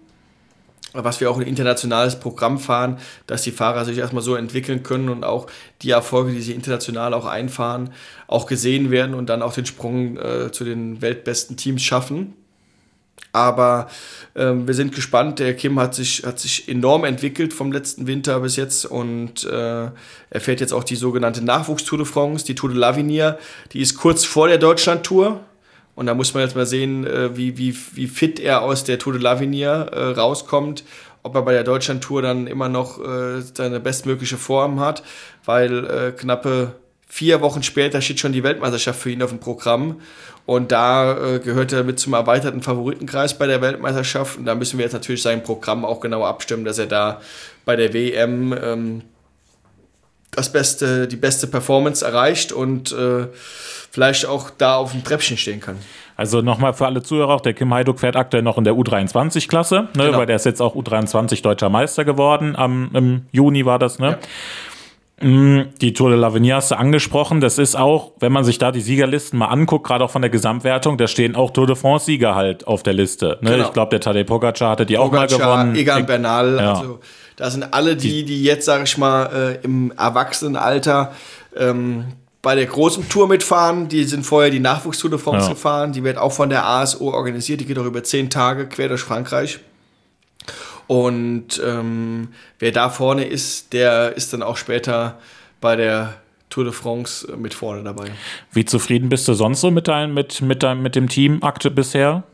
was wir auch ein internationales Programm fahren, dass die Fahrer sich erstmal so entwickeln können und auch die Erfolge, die sie international auch einfahren, auch gesehen werden und dann auch den Sprung äh, zu den weltbesten Teams schaffen. Aber ähm, wir sind gespannt. Der Kim hat sich, hat sich enorm entwickelt vom letzten Winter bis jetzt und äh, er fährt jetzt auch die sogenannte Nachwuchstour de France, die Tour de l'Avenir. Die ist kurz vor der Deutschland-Tour und da muss man jetzt mal sehen, äh, wie, wie, wie fit er aus der Tour de l'Avenir äh, rauskommt. Ob er bei der Deutschland-Tour dann immer noch äh, seine bestmögliche Form hat, weil knappe vier Wochen später steht schon die Weltmeisterschaft für ihn auf dem Programm. Und da gehört er mit zum erweiterten Favoritenkreis bei der Weltmeisterschaft. Und da müssen wir jetzt natürlich sein Programm auch genau abstimmen, dass er da bei der WM ähm, das beste, die beste Performance erreicht und äh, vielleicht auch da auf dem Treppchen stehen kann. Also nochmal für alle Zuhörer, auch der Kim Heiduk fährt aktuell noch in der U23-Klasse, ne, genau. weil der ist jetzt auch U23 deutscher Meister geworden, am, im Juni war das, ne? Ja. Mm, die Tour de l'Avenir hast du angesprochen. Das ist auch, wenn man sich da die Siegerlisten mal anguckt, gerade auch von der Gesamtwertung, da stehen auch Tour de France-Sieger halt auf der Liste. Ne? Genau. Ich glaube, der Tadej Pogacar hatte die Pogacar, auch mal gewonnen. Egan Bernal, ja. also da sind alle die, die jetzt, sage ich mal, äh, im Erwachsenenalter ähm, bei der großen Tour mitfahren. Die sind vorher die Nachwuchstour de France ja. gefahren. Die wird auch von der ASO organisiert. Die geht auch über zehn Tage quer durch Frankreich. Und ähm, wer da vorne ist, der ist dann auch später bei der Tour de France mit vorne dabei. Wie zufrieden bist du sonst so mit, dein, mit, mit, dein, mit dem Team aktuell bisher?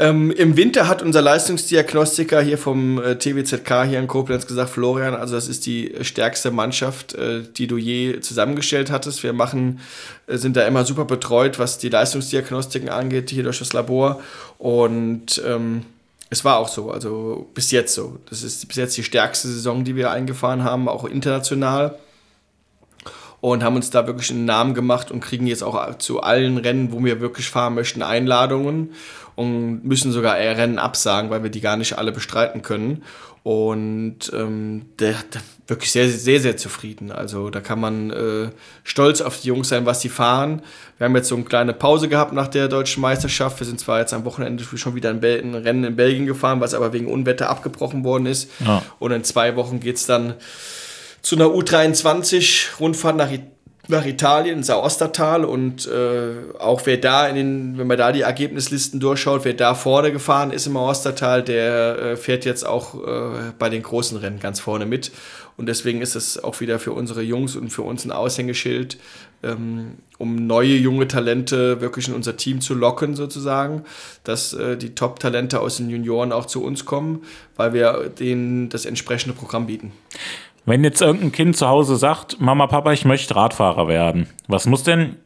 Ähm, Im Winter hat unser Leistungsdiagnostiker hier vom äh, TWZK hier in Koblenz gesagt, Florian, also das ist die stärkste Mannschaft, äh, die du je zusammengestellt hattest. Wir machen, äh, sind da immer super betreut, was die Leistungsdiagnostiken angeht, hier durch das Labor. Und ähm, Es war auch so, also bis jetzt so. Das ist bis jetzt die stärkste Saison, die wir eingefahren haben, auch international. Und haben uns da wirklich einen Namen gemacht und kriegen jetzt auch zu allen Rennen, wo wir wirklich fahren möchten, Einladungen und müssen sogar Rennen absagen, weil wir die gar nicht alle bestreiten können. Und ähm, der, der wirklich sehr, sehr, sehr zufrieden. Also da kann man äh, stolz auf die Jungs sein, was sie fahren. Wir haben jetzt so eine kleine Pause gehabt nach der deutschen Meisterschaft. Wir sind zwar jetzt am Wochenende schon wieder ein, ein Rennen in Belgien gefahren, was aber wegen Unwetter abgebrochen worden ist. Ja. Und in zwei Wochen geht es dann zu einer U23-Rundfahrt nach Italien nach Italien, ins Aostatal und äh, auch wer da in den, wenn man da die Ergebnislisten durchschaut, wer da vorne gefahren ist im Aostatal, der äh, fährt jetzt auch äh, bei den großen Rennen ganz vorne mit. Und deswegen ist es auch wieder für unsere Jungs und für uns ein Aushängeschild, ähm, um neue junge Talente wirklich in unser Team zu locken, sozusagen, dass äh, die Top-Talente aus den Junioren auch zu uns kommen, weil wir denen das entsprechende Programm bieten. Wenn jetzt irgendein Kind zu Hause sagt, Mama, Papa, ich möchte Radfahrer werden, was muss denn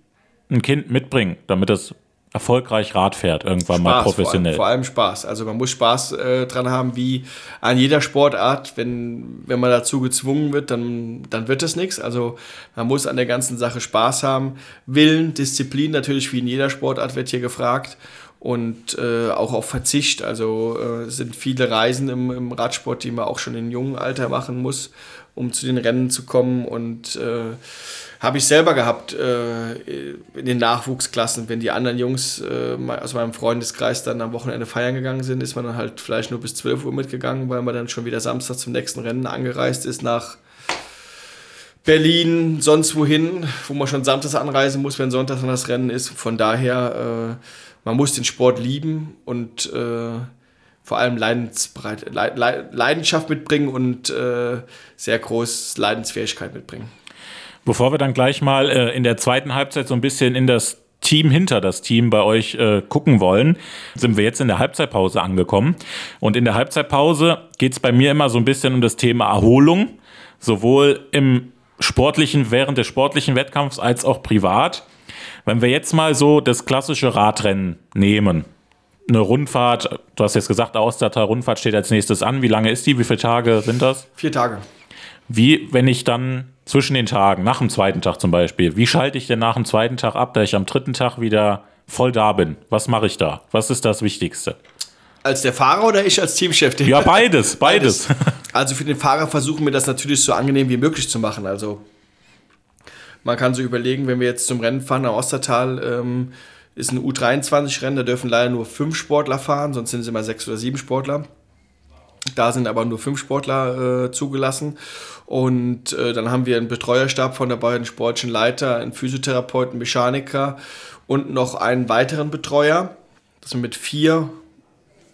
ein Kind mitbringen, damit es erfolgreich Rad fährt, irgendwann Spaß, mal professionell. Vor allem, vor allem, Spaß. Also man muss Spaß äh, dran haben, wie an jeder Sportart. Wenn, wenn man dazu gezwungen wird, dann, dann wird es nichts. Also man muss an der ganzen Sache Spaß haben. Willen, Disziplin natürlich wie in jeder Sportart wird hier gefragt. Und äh, auch auf Verzicht. Also äh, sind viele Reisen im, im Radsport, die man auch schon in jungen Alter machen muss um zu den Rennen zu kommen. Und äh, habe ich selber gehabt äh, in den Nachwuchsklassen, wenn die anderen Jungs äh, aus meinem Freundeskreis dann am Wochenende feiern gegangen sind, ist man dann halt vielleicht nur bis 12 Uhr mitgegangen, weil man dann schon wieder Samstag zum nächsten Rennen angereist ist nach Berlin, sonst wohin, wo man schon samstags anreisen muss, wenn Sonntag dann das Rennen ist. Von daher, äh, man muss den Sport lieben und äh, vor allem Leidensbreit, Leidenschaft mitbringen und äh, sehr groß Leidensfähigkeit mitbringen. Bevor wir dann gleich mal äh, in der zweiten Halbzeit so ein bisschen in das Team hinter das Team bei euch äh, gucken wollen, sind wir jetzt in der Halbzeitpause angekommen. Und in der Halbzeitpause geht es bei mir immer so ein bisschen um das Thema Erholung, sowohl im sportlichen, während des sportlichen Wettkampfs als auch privat. Wenn wir jetzt mal so das klassische Radrennen nehmen, eine Rundfahrt, du hast jetzt gesagt, Austertal-Rundfahrt steht als nächstes an. Wie lange ist die? Wie viele Tage sind das? Vier Tage. Wie, wenn ich dann zwischen den Tagen, nach dem zweiten Tag zum Beispiel, wie schalte ich denn nach dem zweiten Tag ab, dass ich am dritten Tag wieder voll da bin? Was mache ich da? Was ist das Wichtigste? Als der Fahrer oder ich als Teamchef? *laughs* Ja, beides, beides. beides. Also für den Fahrer versuchen wir das natürlich so angenehm wie möglich zu machen. Also man kann so überlegen, wenn wir jetzt zum Rennen fahren am Ostertal, ähm, ist ein U23-Rennen, da dürfen leider nur fünf Sportler fahren, sonst sind es immer sechs oder sieben Sportler. Da sind aber nur fünf Sportler äh, zugelassen. Und äh, dann haben wir einen Betreuerstab von dabei, einen sportlichen Leiter, einen Physiotherapeuten, Mechaniker und noch einen weiteren Betreuer. Das sind mit vier,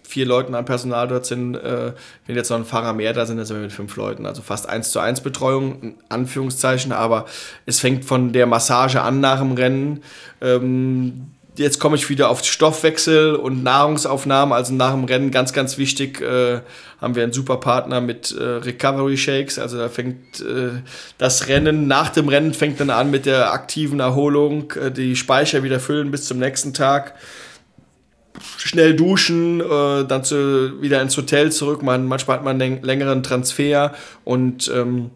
vier Leuten am Personal dort sind. Äh, wenn jetzt noch ein Fahrer mehr da sind, dann sind wir mit fünf Leuten. Also fast eins zu eins Betreuung, in Anführungszeichen. Aber es fängt von der Massage an nach dem Rennen. Ähm, jetzt komme ich wieder auf Stoffwechsel und Nahrungsaufnahme, also nach dem Rennen ganz, ganz wichtig, äh, haben wir einen super Partner mit äh, Recovery Shakes, also da fängt äh, das Rennen, nach dem Rennen fängt dann an mit der aktiven Erholung, äh, die Speicher wieder füllen bis zum nächsten Tag, schnell duschen, äh, dann zu, wieder ins Hotel zurück, man, manchmal hat man einen längeren Transfer und ähm,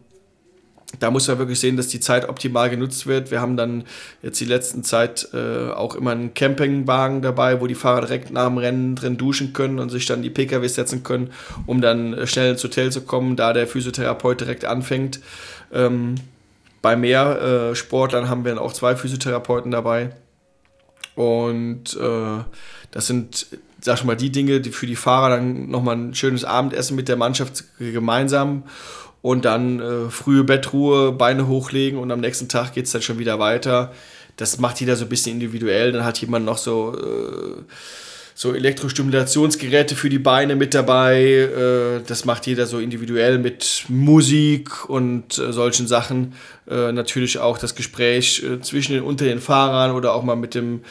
da muss man wirklich sehen, dass die Zeit optimal genutzt wird. Wir haben dann jetzt die letzten Zeit äh, auch immer einen Campingwagen dabei, wo die Fahrer direkt nach dem Rennen drin duschen können und sich dann die PKW setzen können, um dann äh, schnell ins Hotel zu kommen, da der Physiotherapeut direkt anfängt. Ähm, bei mehr äh, Sportlern haben wir dann auch zwei Physiotherapeuten dabei. Und äh, das sind, sag ich mal, die Dinge, die für die Fahrer dann nochmal ein schönes Abendessen mit der Mannschaft gemeinsam und dann äh, frühe Bettruhe, Beine hochlegen und am nächsten Tag geht es dann schon wieder weiter. Das macht jeder so ein bisschen individuell. Dann hat jemand noch so, äh, so Elektrostimulationsgeräte für die Beine mit dabei. Äh, das macht jeder so individuell mit Musik und äh, solchen Sachen. Äh, natürlich auch das Gespräch äh, zwischen den unter den Fahrern oder auch mal mit dem,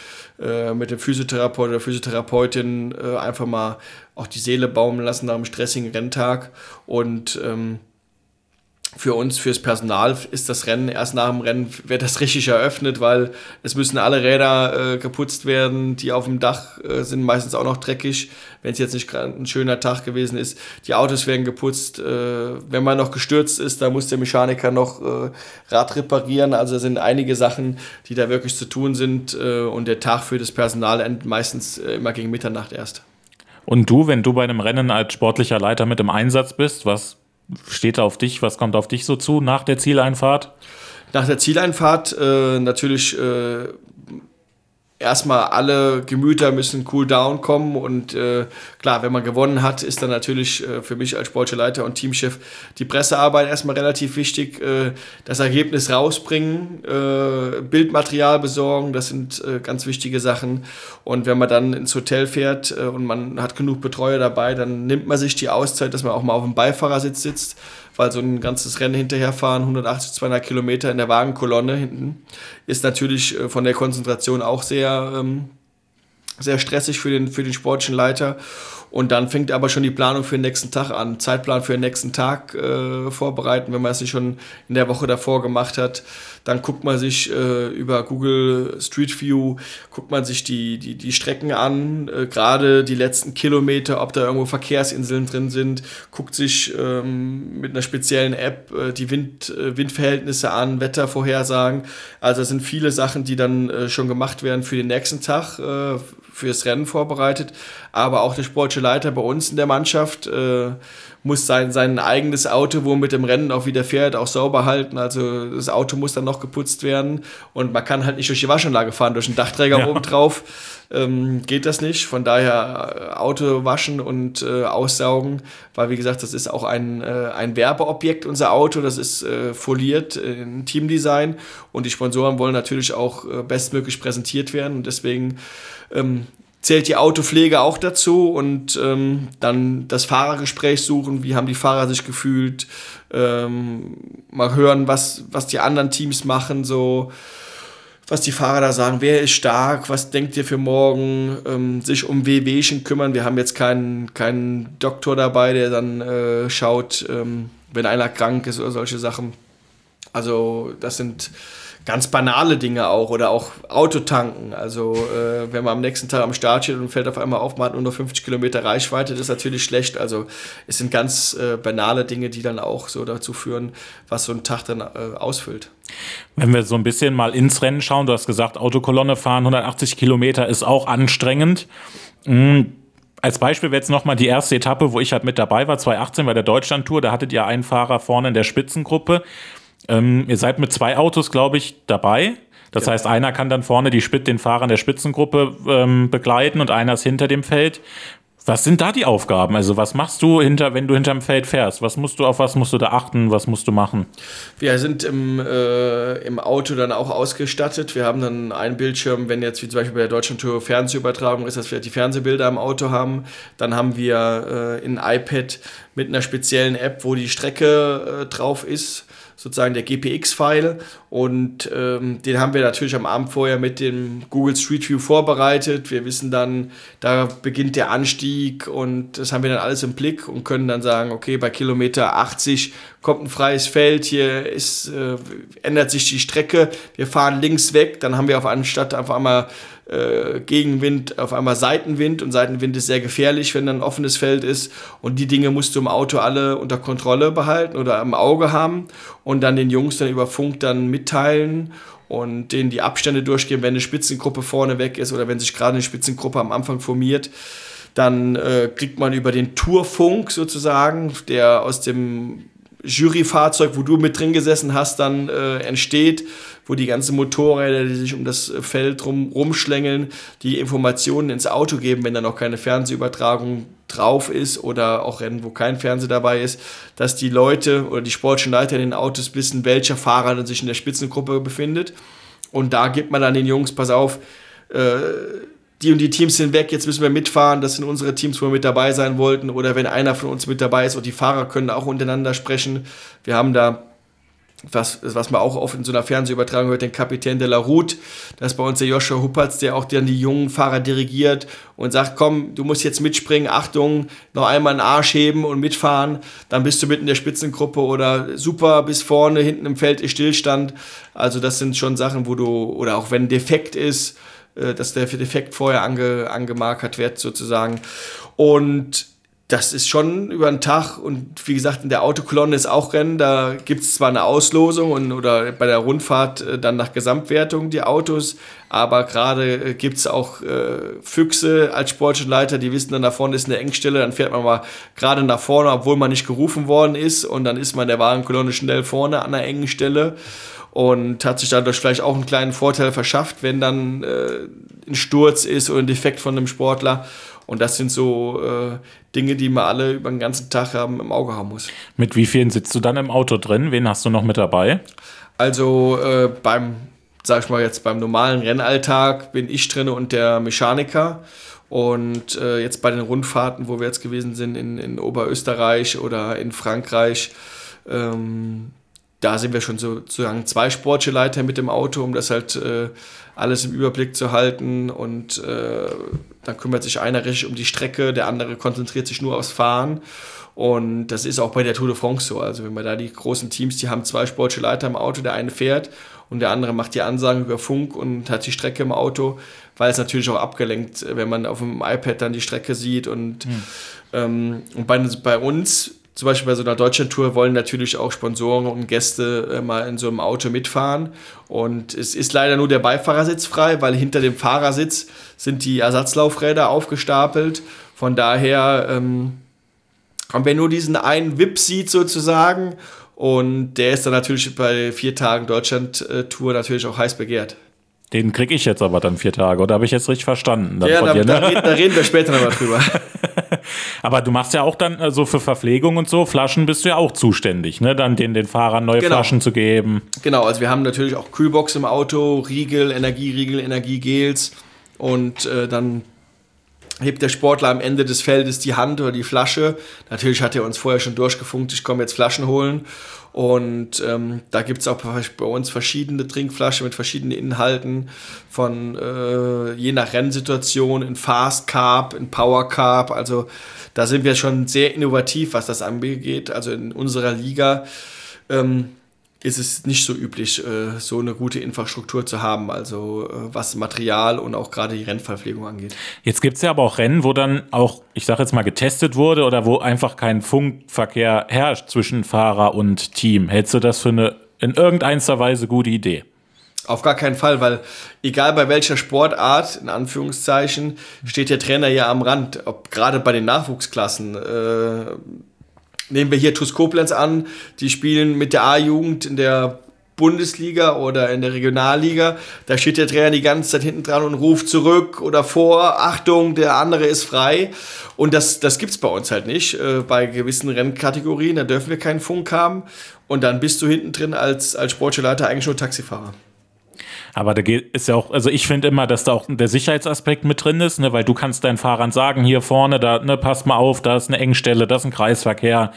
mit dem Physiotherapeut oder Physiotherapeutin einfach mal auch die Seele baumeln lassen nach einem stressigen Renntag. Und ähm, für uns, fürs Personal ist das Rennen, erst nach dem Rennen wird das richtig eröffnet, weil es müssen alle Räder äh, geputzt werden, die auf dem Dach äh, sind meistens auch noch dreckig, wenn es jetzt nicht gerade ein schöner Tag gewesen ist. Die Autos werden geputzt, äh, wenn man noch gestürzt ist, da muss der Mechaniker noch äh, Rad reparieren, also es sind einige Sachen, die da wirklich zu tun sind äh, und der Tag für das Personal endet meistens äh, immer gegen Mitternacht erst. Und du, wenn du bei einem Rennen als sportlicher Leiter mit im Einsatz bist, was steht auf dich? Was kommt auf dich so zu nach der Zieleinfahrt? Nach der Zieleinfahrt äh, natürlich äh, erstmal alle Gemüter müssen cool down kommen und äh, klar, wenn man gewonnen hat, ist dann natürlich äh, für mich als sportlicher Leiter und Teamchef die Pressearbeit erstmal relativ wichtig, äh, das Ergebnis rausbringen, äh, Bildmaterial besorgen, das sind äh, ganz wichtige Sachen. Und wenn man dann ins Hotel fährt äh, und man hat genug Betreuer dabei, dann nimmt man sich die Auszeit, dass man auch mal auf dem Beifahrersitz sitzt weil so ein ganzes Rennen hinterherfahren, 180, 200 Kilometer in der Wagenkolonne hinten, ist natürlich äh, von der Konzentration auch sehr, ähm, sehr stressig für den, für den sportlichen Leiter. Und dann fängt aber schon die Planung für den nächsten Tag an. Zeitplan für den nächsten Tag äh, vorbereiten, wenn man es nicht schon in der Woche davor gemacht hat. Dann guckt man sich äh, über Google Street View, guckt man sich die, die, die Strecken an, äh, gerade die letzten Kilometer, ob da irgendwo Verkehrsinseln drin sind, guckt sich ähm, mit einer speziellen App äh, die Wind, äh, Windverhältnisse an, Wettervorhersagen. Also es sind viele Sachen, die dann äh, schon gemacht werden für den nächsten Tag, fürs Rennen vorbereitet. Aber auch der sportliche Leiter bei uns in der Mannschaft äh, muss sein, sein eigenes Auto, wo er mit dem Rennen auch wieder fährt, auch sauber halten. Also das Auto muss dann noch geputzt werden und man kann halt nicht durch die Waschanlage fahren, durch den Dachträger ja. oben drauf. Ähm, geht das nicht. Von daher äh, Auto waschen und äh, aussaugen, weil wie gesagt, das ist auch ein, äh, ein Werbeobjekt, unser Auto. Das ist äh, foliert in Teamdesign und die Sponsoren wollen natürlich auch äh, bestmöglich präsentiert werden und deswegen ähm, zählt die Autopflege auch dazu und ähm, dann das Fahrergespräch suchen, wie haben die Fahrer sich gefühlt, ähm, mal hören, was, was die anderen Teams machen, so was die Fahrer da sagen, wer ist stark, was denkt ihr für morgen, ähm, sich um WWchen kümmern. Wir haben jetzt keinen, keinen Doktor dabei, der dann äh, schaut, ähm, wenn einer krank ist oder solche Sachen. Also das sind ganz banale Dinge auch oder auch Autotanken. Also äh, wenn man am nächsten Tag am Start steht und fällt auf einmal auf, man hat nur noch 50 Kilometer Reichweite, das ist natürlich schlecht. Also es sind ganz äh, banale Dinge, die dann auch so dazu führen, was so ein Tag dann äh, ausfüllt. Wenn wir so ein bisschen mal ins Rennen schauen, du hast gesagt, Autokolonne fahren 180 Kilometer ist auch anstrengend. Mhm. Als Beispiel wäre jetzt nochmal die erste Etappe, wo ich halt mit dabei war, 2018 bei der Deutschlandtour. Da hattet ihr einen Fahrer vorne in der Spitzengruppe. Ähm, ihr seid mit zwei Autos, glaube ich, dabei. Das ja. heißt, einer kann dann vorne die den Fahrern der Spitzengruppe ähm, begleiten und einer ist hinter dem Feld. Was sind da die Aufgaben? Also was machst du hinter, wenn du hinterm Feld fährst? Was musst du auf was musst du da achten? Was musst du machen? Wir sind im, äh, im Auto dann auch ausgestattet. Wir haben dann einen Bildschirm, wenn jetzt wie zum Beispiel bei der Deutschen Tour Fernsehübertragung ist, dass wir die Fernsehbilder im Auto haben. Dann haben wir äh, ein iPad mit einer speziellen App, wo die Strecke äh, drauf ist sozusagen der GPX-File und ähm, den haben wir natürlich am Abend vorher mit dem Google Street View vorbereitet. Wir wissen dann, da beginnt der Anstieg und das haben wir dann alles im Blick und können dann sagen, okay, bei Kilometer 80 kommt ein freies Feld, hier ist, äh, ändert sich die Strecke, wir fahren links weg, dann haben wir auf anstatt einfach einmal äh, Gegenwind, auf einmal Seitenwind und Seitenwind ist sehr gefährlich, wenn dann ein offenes Feld ist und die Dinge musst du im Auto alle unter Kontrolle behalten oder im Auge haben und dann den Jungs dann über Funk dann mitteilen und denen die Abstände durchgeben, wenn eine Spitzengruppe vorne weg ist oder wenn sich gerade eine Spitzengruppe am Anfang formiert. Dann äh, kriegt man über den Tourfunk sozusagen, der aus dem Juryfahrzeug, wo du mit drin gesessen hast, dann äh, entsteht, wo die ganzen Motorräder, die sich um das Feld rum, rumschlängeln, die Informationen ins Auto geben, wenn da noch keine Fernsehübertragung drauf ist oder auch Rennen, wo kein Fernseher dabei ist, dass die Leute oder die sportlichen Leiter in den Autos wissen, welcher Fahrer sich in der Spitzengruppe befindet. Und da gibt man dann den Jungs, pass auf, äh, die und die Teams sind weg, jetzt müssen wir mitfahren, das sind unsere Teams, wo wir mit dabei sein wollten. Oder wenn einer von uns mit dabei ist und die Fahrer können auch untereinander sprechen. Wir haben da was, was man auch oft in so einer Fernsehübertragung hört, den Kapitän de la Route. Das ist bei uns der Joshua Huppertz, der auch dann die jungen Fahrer dirigiert und sagt, komm, du musst jetzt mitspringen, Achtung, noch einmal den Arsch heben und mitfahren, dann bist du mitten in der Spitzengruppe oder super bis vorne, hinten im Feld ist Stillstand. Also das sind schon Sachen, wo du, oder auch wenn Defekt ist, äh, dass der Defekt vorher ange, angemarkert wird sozusagen. Und das ist schon über den Tag und wie gesagt, in der Autokolonne ist auch Rennen. Da gibt es zwar eine Auslosung und, oder bei der Rundfahrt äh, dann nach Gesamtwertung die Autos, aber gerade äh, gibt es auch äh, Füchse als Sportleiter, die wissen dann, da vorne ist eine Engstelle, dann fährt man mal gerade nach vorne, obwohl man nicht gerufen worden ist und dann ist man der Wagenkolonne schnell vorne an einer engen Stelle und hat sich dadurch vielleicht auch einen kleinen Vorteil verschafft, wenn dann äh, ein Sturz ist oder ein Defekt von einem Sportler. Und das sind so äh, Dinge, die man alle über den ganzen Tag haben, im Auge haben muss. Mit wie vielen sitzt du dann im Auto drin? Wen hast du noch mit dabei? Also äh, beim, sag ich mal jetzt, beim normalen Rennalltag bin ich drin und der Mechaniker. Und äh, jetzt bei den Rundfahrten, wo wir jetzt gewesen sind, in, in Oberösterreich oder in Frankreich, ähm, da sind wir schon sozusagen zwei Sportleiter mit dem Auto, um das halt äh, alles im Überblick zu halten. Und äh, dann kümmert sich einer richtig um die Strecke, der andere konzentriert sich nur aufs Fahren. Und das ist auch bei der Tour de France so. Also wenn man da die großen Teams, die haben zwei Sportleiter im Auto, der eine fährt und der andere macht die Ansagen über Funk und hat die Strecke im Auto, weil es natürlich auch abgelenkt, wenn man auf dem iPad dann die Strecke sieht. Und, hm. ähm, und bei, bei uns zum Beispiel bei so einer Deutschlandtour wollen natürlich auch Sponsoren und Gäste äh, mal in so einem Auto mitfahren. Und es ist leider nur der Beifahrersitz frei, weil hinter dem Fahrersitz sind die Ersatzlaufräder aufgestapelt. Von daher ähm, haben wir nur diesen einen VIP-Seat sozusagen. Und der ist dann natürlich bei vier Tagen Deutschland-Tour natürlich auch heiß begehrt. Den kriege ich jetzt aber dann vier Tage, oder habe ich jetzt richtig verstanden? ja, da, dir, ne? da, da, reden wir später nochmal drüber. *laughs* aber du machst ja auch dann so also für Verpflegung und so, Flaschen bist du ja auch zuständig, ne? Dann den, den Fahrern neue genau. Flaschen zu geben. Genau, also wir haben natürlich auch Kühlbox im Auto, Riegel, Energieriegel, Energiegels und äh, dann hebt der Sportler am Ende des Feldes die Hand oder die Flasche. Natürlich hat er uns vorher schon durchgefunkt, ich komme jetzt Flaschen holen. Und ähm, da gibt es auch bei uns verschiedene Trinkflaschen mit verschiedenen Inhalten, von äh, je nach Rennsituation in Fast Carb, in Power Carb. Also da sind wir schon sehr innovativ, was das angeht. Also in unserer Liga. Ähm, ist es nicht so üblich, äh, so eine gute Infrastruktur zu haben, also äh, was Material und auch gerade die Rennverpflegung angeht. Jetzt gibt es ja aber auch Rennen, wo dann auch, ich sage jetzt mal, getestet wurde oder wo einfach kein Funkverkehr herrscht zwischen Fahrer und Team. Hältst du das für eine in irgendeiner Weise gute Idee? Auf gar keinen Fall, weil egal bei welcher Sportart, in Anführungszeichen, steht der Trainer ja am Rand, ob gerade bei den Nachwuchsklassen. Äh, nehmen wir hier TuS Koblenz an, die spielen mit der A-Jugend in der Bundesliga oder in der Regionalliga, da steht der Trainer die ganze Zeit hinten dran und ruft zurück oder vor, Achtung, der andere ist frei. Und das, das gibt es bei uns halt nicht. Äh, bei gewissen Rennkategorien, da dürfen wir keinen Funk haben. Und dann bist du hinten drin als, als Sportleiter eigentlich nur Taxifahrer. Aber da geht, ist ja auch, also ich finde immer, dass da auch der Sicherheitsaspekt mit drin ist, ne, weil du kannst deinen Fahrern sagen, hier vorne, da, ne, passt mal auf, da ist eine Engstelle, da ist ein Kreisverkehr.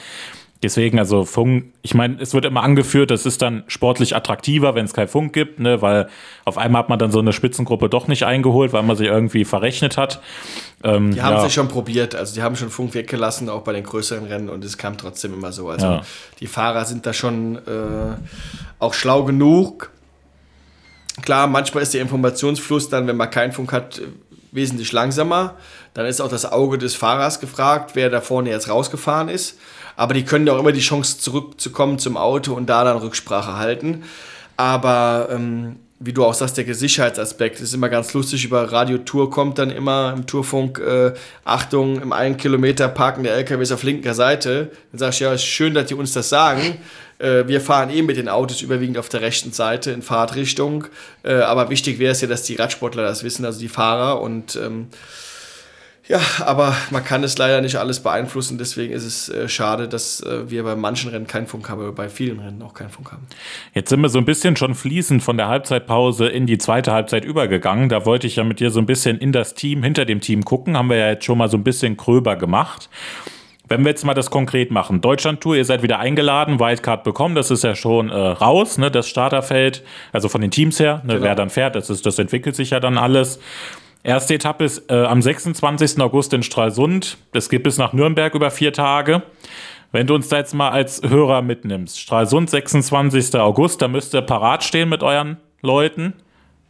Deswegen, also Funk, ich meine, es wird immer angeführt, das ist dann sportlich attraktiver, wenn es kein Funk gibt, ne, weil auf einmal hat man dann so eine Spitzengruppe doch nicht eingeholt, weil man sich irgendwie verrechnet hat. Ähm, die haben ja schon probiert, also die haben schon Funk weggelassen, auch bei den größeren Rennen und es kam trotzdem immer so. Also ja. die Fahrer sind da schon äh, auch schlau genug, Klar, manchmal ist der Informationsfluss dann, wenn man keinen Funk hat, wesentlich langsamer. Dann ist auch das Auge des Fahrers gefragt, wer da vorne jetzt rausgefahren ist. Aber die können auch immer die Chance zurückzukommen zum Auto und da dann Rücksprache halten. Aber ähm, wie du auch sagst, der Sicherheitsaspekt ist immer ganz lustig. Über Radio Tour kommt dann immer im Tourfunk, äh, Achtung, im einen Kilometer parken der LKWs auf linker Seite. Dann sagst du, ja, schön, dass die uns das sagen. Äh, wir fahren eh mit den Autos überwiegend auf der rechten Seite in Fahrtrichtung. Äh, aber wichtig wäre es ja, dass die Radsportler das wissen, also die Fahrer. Und ähm, ja, aber man kann es leider nicht alles beeinflussen. Deswegen ist es äh, schade, dass äh, wir bei manchen Rennen keinen Funk haben, aber bei vielen Rennen auch keinen Funk haben. Jetzt sind wir so ein bisschen schon fließend von der Halbzeitpause in die zweite Halbzeit übergegangen. Da wollte ich ja mit dir so ein bisschen in das Team, hinter dem Team gucken. Haben wir ja jetzt schon mal so ein bisschen gröber gemacht. Wenn wir jetzt mal das konkret machen, Deutschland-Tour, ihr seid wieder eingeladen, Wildcard bekommen, das ist ja schon äh, raus, ne, das Starterfeld, also von den Teams her, ne, genau. wer dann fährt, das, ist, das entwickelt sich ja dann alles. Erste Etappe ist äh, am 26. August in Stralsund. Das geht bis nach Nürnberg über vier Tage. Wenn du uns da jetzt mal als Hörer mitnimmst, Stralsund, 26. August, da müsst ihr parat stehen mit euren Leuten.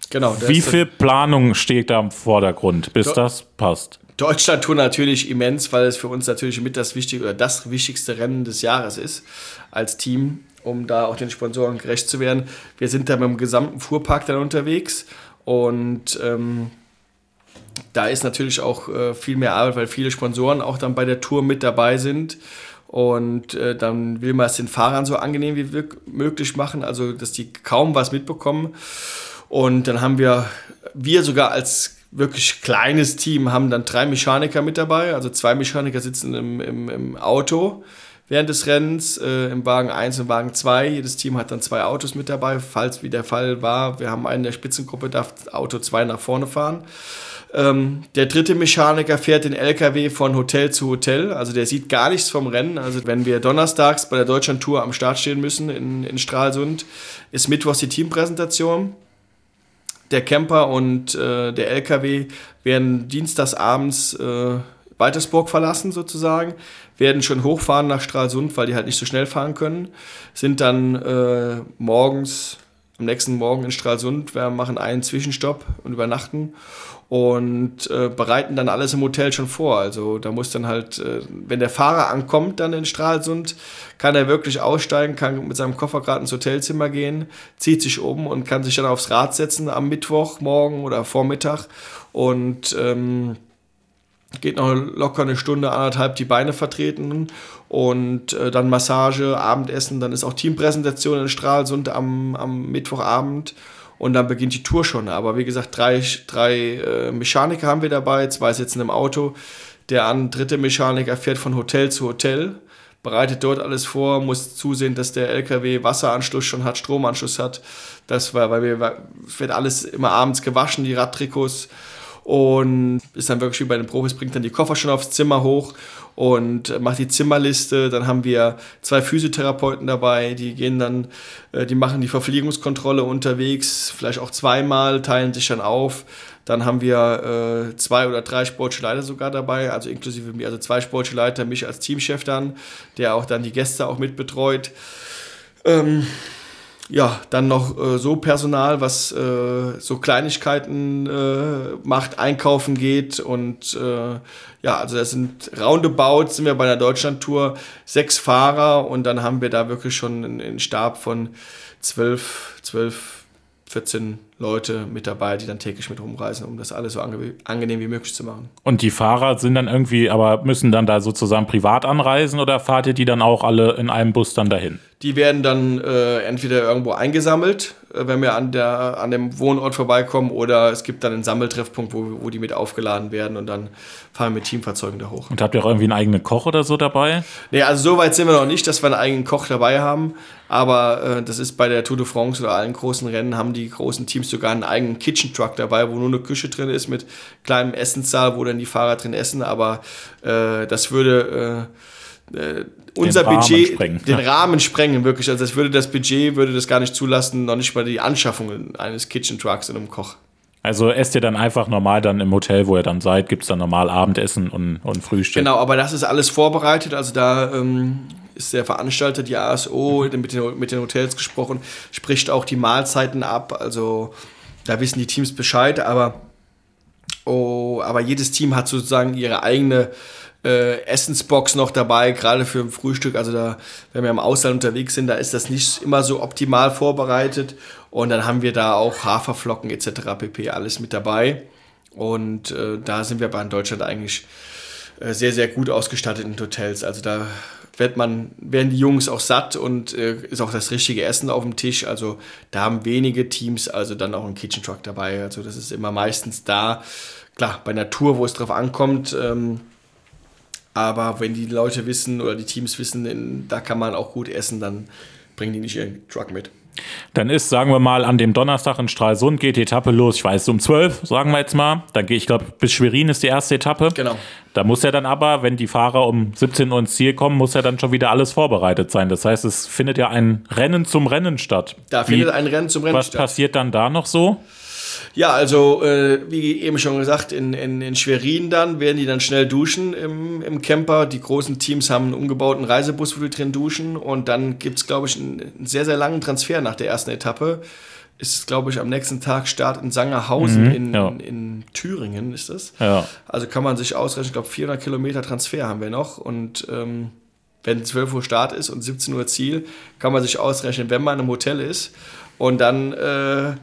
Genau. Wie viel Planung steht da im Vordergrund, bis das passt? Deutschland-Tour natürlich immens, weil es für uns natürlich mit das wichtige oder das wichtigste Rennen des Jahres ist als Team, um da auch den Sponsoren gerecht zu werden. Wir sind da mit dem gesamten Fuhrpark dann unterwegs und ähm, da ist natürlich auch äh, viel mehr Arbeit, weil viele Sponsoren auch dann bei der Tour mit dabei sind. Und äh, dann will man es den Fahrern so angenehm wie möglich machen, also dass die kaum was mitbekommen. Und dann haben wir, wir sogar als wirklich kleines Team haben dann drei Mechaniker mit dabei. Also zwei Mechaniker sitzen im, im, im Auto während des Rennens, äh, im Wagen 1 und Wagen 2. Jedes Team hat dann zwei Autos mit dabei, falls wie der Fall war. Wir haben einen der Spitzengruppe, darf Auto 2 nach vorne fahren. Ähm, der dritte Mechaniker fährt den LKW von Hotel zu Hotel, also der sieht gar nichts vom Rennen. Also wenn wir donnerstags bei der Deutschland-Tour am Start stehen müssen in, in Stralsund, ist mittwochs die Teampräsentation der Camper und äh, der LKW werden dienstagsabends äh, Waltersburg verlassen sozusagen, werden schon hochfahren nach Stralsund, weil die halt nicht so schnell fahren können, sind dann äh, morgens, am nächsten Morgen in Stralsund, wir machen einen Zwischenstopp und übernachten und äh, bereiten dann alles im Hotel schon vor. Also da muss dann halt, äh, wenn der Fahrer ankommt dann in Stralsund, kann er wirklich aussteigen, kann mit seinem Koffer gerade ins Hotelzimmer gehen, zieht sich um und kann sich dann aufs Rad setzen am Mittwoch, morgen oder Vormittag und ähm, geht noch locker eine Stunde, anderthalb die Beine vertreten und äh, dann Massage, Abendessen, dann ist auch Teampräsentation in Stralsund am, am Mittwochabend und dann beginnt die Tour schon. Aber wie gesagt, drei, drei äh, Mechaniker haben wir dabei, zwei sitzen im Auto. Der an, dritte Mechaniker fährt von Hotel zu Hotel, bereitet dort alles vor, muss zusehen, dass der LKW Wasseranschluss schon hat, Stromanschluss hat. Das war, weil wir, wird alles immer abends gewaschen, die Radtrikots und ist dann wirklich wie bei den Profis, bringt dann die Koffer schon aufs Zimmer hoch und macht die Zimmerliste. Dann haben wir zwei Physiotherapeuten dabei, die gehen dann, äh, die machen die Verpflegungskontrolle unterwegs, vielleicht auch zweimal, teilen sich dann auf. Dann haben wir äh, zwei oder drei sportliche Leiter sogar dabei, also inklusive mir, also zwei sportliche Leiter, mich als Teamchef dann, der auch dann die Gäste auch mit betreut. Ähm, ja, dann noch äh, so Personal, was äh, so Kleinigkeiten äh, macht, einkaufen geht und äh, ja, also das sind roundabout, sind wir bei der Deutschlandtour sechs Fahrer und dann haben wir da wirklich schon einen Stab von zwölf, zwölf, 14 Leute mit dabei, die dann täglich mit rumreisen, um das alles so ange angenehm wie möglich zu machen. Und die Fahrer sind dann irgendwie, aber müssen dann da sozusagen privat anreisen oder fahrt ihr die dann auch alle in einem Bus dann dahin? Die werden dann äh, entweder irgendwo eingesammelt, äh, wenn wir an, der, an dem Wohnort vorbeikommen, oder es gibt dann einen Sammeltreffpunkt, wo, wo die mit aufgeladen werden und dann fahren wir mit Teamfahrzeugen da hoch. Und habt ihr auch irgendwie einen eigenen Koch oder so dabei? Nee, also so weit sind wir noch nicht, dass wir einen eigenen Koch dabei haben. Aber äh, das ist bei der Tour de France oder allen großen Rennen, haben die großen Teams sogar einen eigenen Kitchen Truck dabei, wo nur eine Küche drin ist mit kleinem Essenssaal, wo dann die Fahrer drin essen. Aber äh, das würde äh, äh unser den Budget, sprengen. den *laughs* Rahmen sprengen, wirklich. Also das würde das Budget, würde das gar nicht zulassen, noch nicht mal die Anschaffung eines Kitchen Trucks und einem Koch. Also esst ihr dann einfach normal dann im Hotel, wo ihr dann seid, gibt es dann normal Abendessen und, und Frühstück? Genau, aber das ist alles vorbereitet. Also da ähm, ist der Veranstalter, die ASO, mhm. mit, den, mit den Hotels gesprochen, spricht auch die Mahlzeiten ab. Also da wissen die Teams Bescheid, aber, oh, aber jedes Team hat sozusagen ihre eigene äh, Essensbox noch dabei, gerade für ein Frühstück. Also da, wenn wir im Ausland unterwegs sind, da ist das nicht immer so optimal vorbereitet. Und dann haben wir da auch Haferflocken etc. pp. alles mit dabei. Und äh, da sind wir bei Deutschland eigentlich äh, sehr, sehr gut ausgestattet in Hotels. Also da wird man, werden die Jungs auch satt und äh, ist auch das richtige Essen auf dem Tisch. Also da haben wenige Teams also dann auch einen Kitchen Truck dabei. Also das ist immer meistens da. Klar, bei Tour, wo es drauf ankommt. Ähm, aber wenn die Leute wissen oder die Teams wissen, da kann man auch gut essen, dann bringen die nicht ihren Truck mit. Dann ist, sagen wir mal, an dem Donnerstag in Stralsund geht die Etappe los, ich weiß, um 12, sagen wir jetzt mal. Dann gehe ich glaube, bis Schwerin ist die erste Etappe. Genau. Da muss ja dann aber, wenn die Fahrer um 17 Uhr ins Ziel kommen, muss ja dann schon wieder alles vorbereitet sein. Das heißt, es findet ja ein Rennen zum Rennen statt. Da Wie, findet ein Rennen zum Rennen was statt. passiert dann da noch so? Ja, also äh, wie eben schon gesagt, in, in, in Schwerin dann werden die dann schnell duschen im, im Camper. Die großen Teams haben einen umgebauten Reisebus, wo die drin duschen. Und dann gibt es, glaube ich, einen, einen sehr, sehr langen Transfer nach der ersten Etappe. Ist, glaube ich, am nächsten Tag Start in Sangerhausen Mhm, in, ja. in, in Thüringen, ist das. Ja. Also kann man sich ausrechnen, ich glaube 400 Kilometer Transfer haben wir noch und ähm, wenn 12 Uhr Start ist und 17 Uhr Ziel, kann man sich ausrechnen, wenn man im Hotel ist und dann äh,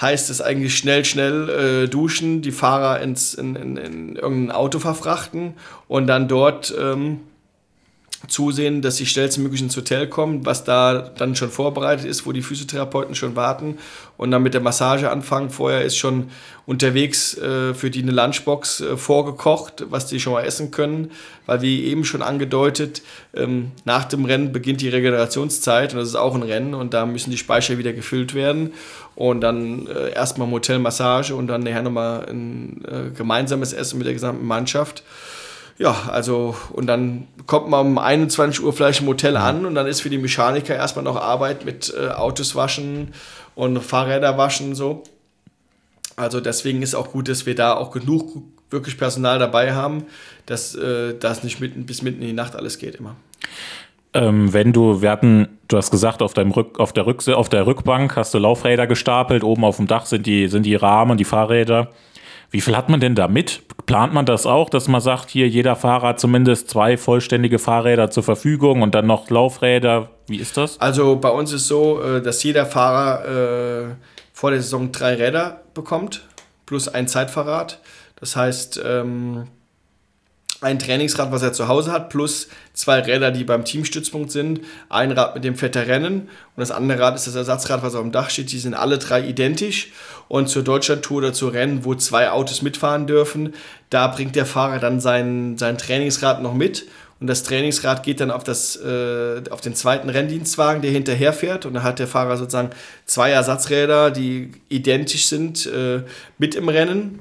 heißt es eigentlich schnell, schnell äh, duschen, die Fahrer ins, in, in, in irgendein Auto verfrachten und dann dort ähm, zusehen, dass sie schnellstmöglich ins Hotel kommen, was da dann schon vorbereitet ist, wo die Physiotherapeuten schon warten und dann mit der Massage anfangen. Vorher ist schon unterwegs äh, für die eine Lunchbox äh, vorgekocht, was die schon mal essen können, weil wie eben schon angedeutet, ähm, nach dem Rennen beginnt die Regenerationszeit und das ist auch ein Rennen und da müssen die Speicher wieder gefüllt werden und dann äh, erstmal im und dann nachher nochmal ein äh, gemeinsames Essen mit der gesamten Mannschaft. Ja, also und dann kommt man um 21 Uhr vielleicht im Hotel an und dann ist für die Mechaniker erstmal noch Arbeit mit äh, Autos waschen und Fahrräder waschen so. Also deswegen ist auch gut, dass wir da auch genug wirklich Personal dabei haben, dass äh, das nicht mitten bis mitten in die Nacht alles geht immer. Ähm, wenn du, wir hatten, du hast gesagt, auf, deinem Rück, auf, der Rückse auf der Rückbank hast du Laufräder gestapelt, oben auf dem Dach sind die, sind die Rahmen, die Fahrräder. Wie viel hat man denn da mit? Plant man das auch, dass man sagt, hier jeder Fahrer hat zumindest zwei vollständige Fahrräder zur Verfügung und dann noch Laufräder? Wie ist das? Also bei uns ist so, äh, dass jeder Fahrer äh, vor der Saison drei Räder bekommt, plus ein Zeitfahrrad. Das heißt, ähm, ein Trainingsrad, was er zu Hause hat, plus zwei Räder, die beim Teamstützpunkt sind. Ein Rad, mit dem fährt Rennen und das andere Rad ist das Ersatzrad, was auf dem Dach steht. Die sind alle drei identisch. Und zur Deutschlandtour oder zu Rennen, wo zwei Autos mitfahren dürfen, da bringt der Fahrer dann sein, sein Trainingsrad noch mit. Und das Trainingsrad geht dann auf, das, äh, auf den zweiten Renndienstwagen, der hinterher fährt. Und da hat der Fahrer sozusagen zwei Ersatzräder, die identisch sind, äh, mit im Rennen.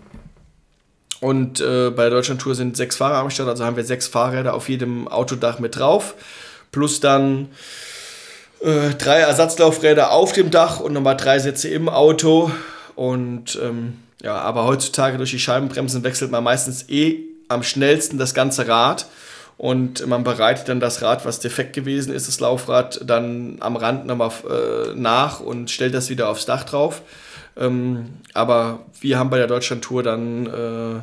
Und äh, bei der Deutschlandtour sind sechs Fahrer am Start, also haben wir sechs Fahrräder auf jedem Autodach mit drauf. Plus dann äh, drei Ersatzlaufräder auf dem Dach und nochmal drei Sätze im Auto. Und ähm, ja, aber heutzutage durch die Scheibenbremsen wechselt man meistens eh am schnellsten das ganze Rad. Und man bereitet dann das Rad, was defekt gewesen ist, das Laufrad, dann am Rand nochmal äh, nach und stellt das wieder aufs Dach drauf. Ähm, aber wir haben bei der Deutschlandtour dann äh,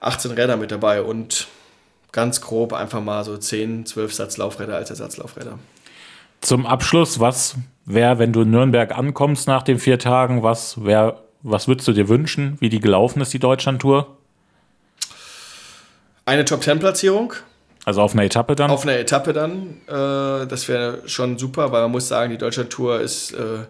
18 Räder mit dabei und ganz grob einfach mal so 10, 12 Satz Laufräder als Ersatzlaufräder. Zum Abschluss, was wäre, wenn du in Nürnberg ankommst nach den vier Tagen, was wär, was würdest du dir wünschen, wie die gelaufen ist, die Deutschlandtour? Eine Top-10-Platzierung Also auf einer Etappe dann? auf einer Etappe dann. Äh, das wäre schon super, weil man muss sagen, die Deutschlandtour ist äh,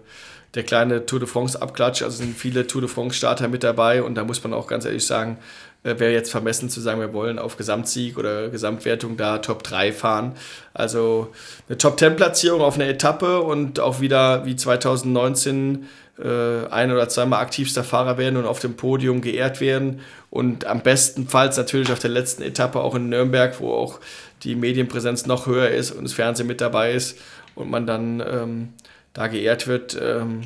der kleine Tour de France-Abklatsch. Also sind viele Tour de France-Starter mit dabei und da muss man auch ganz ehrlich sagen, äh, wäre jetzt vermessen zu sagen, wir wollen auf Gesamtsieg oder Gesamtwertung da Top 3 fahren. Also eine Top-10-Platzierung auf einer Etappe und auch wieder wie 2019 äh, ein oder zweimal aktivster Fahrer werden und auf dem Podium geehrt werden. Und am bestenfalls natürlich auf der letzten Etappe auch in Nürnberg, wo auch die Medienpräsenz noch höher ist und das Fernsehen mit dabei ist und man dann ähm, da geehrt wird. Ähm,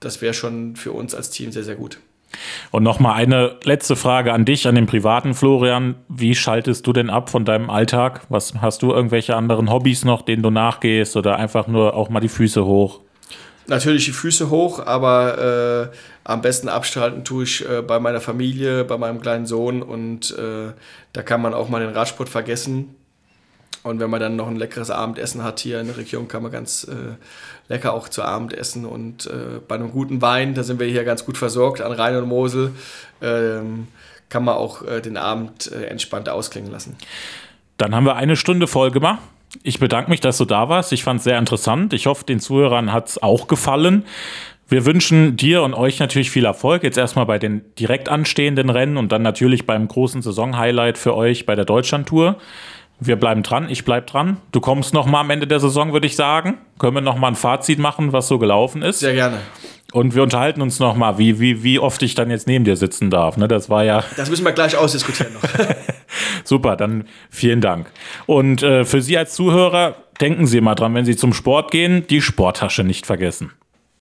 das wäre schon für uns als Team sehr, sehr gut. Und nochmal eine letzte Frage an dich, an den privaten Florian. Wie schaltest du denn ab von deinem Alltag? Was hast du irgendwelche anderen Hobbys noch, denen du nachgehst oder einfach nur auch mal die Füße hoch? Natürlich die Füße hoch, aber äh, am besten abschalten tue ich äh, bei meiner Familie, bei meinem kleinen Sohn und äh, da kann man auch mal den Radsport vergessen. Und wenn man dann noch ein leckeres Abendessen hat hier in der Region, kann man ganz äh, lecker auch zu Abend essen. Und äh, bei einem guten Wein, da sind wir hier ganz gut versorgt an Rhein und Mosel, ähm, kann man auch äh, den Abend äh, entspannt ausklingen lassen. Dann haben wir eine Stunde voll gemacht. Ich bedanke mich, dass du da warst. Ich fand es sehr interessant. Ich hoffe, den Zuhörern hat es auch gefallen. Wir wünschen dir und euch natürlich viel Erfolg. Jetzt erstmal bei den direkt anstehenden Rennen und dann natürlich beim großen Saisonhighlight für euch bei der Deutschlandtour. Wir bleiben dran, ich bleib dran. Du kommst noch mal am Ende der Saison, würde ich sagen. können wir nochmal ein Fazit machen, was so gelaufen ist. Sehr gerne. Und wir unterhalten uns nochmal, wie, wie, wie oft ich dann jetzt neben dir sitzen darf. Ne, das war ja. *laughs* Das müssen wir gleich ausdiskutieren noch. *laughs* Super, dann vielen Dank. Und äh, für Sie als Zuhörer, denken Sie mal dran, wenn Sie zum Sport gehen, die Sporttasche nicht vergessen.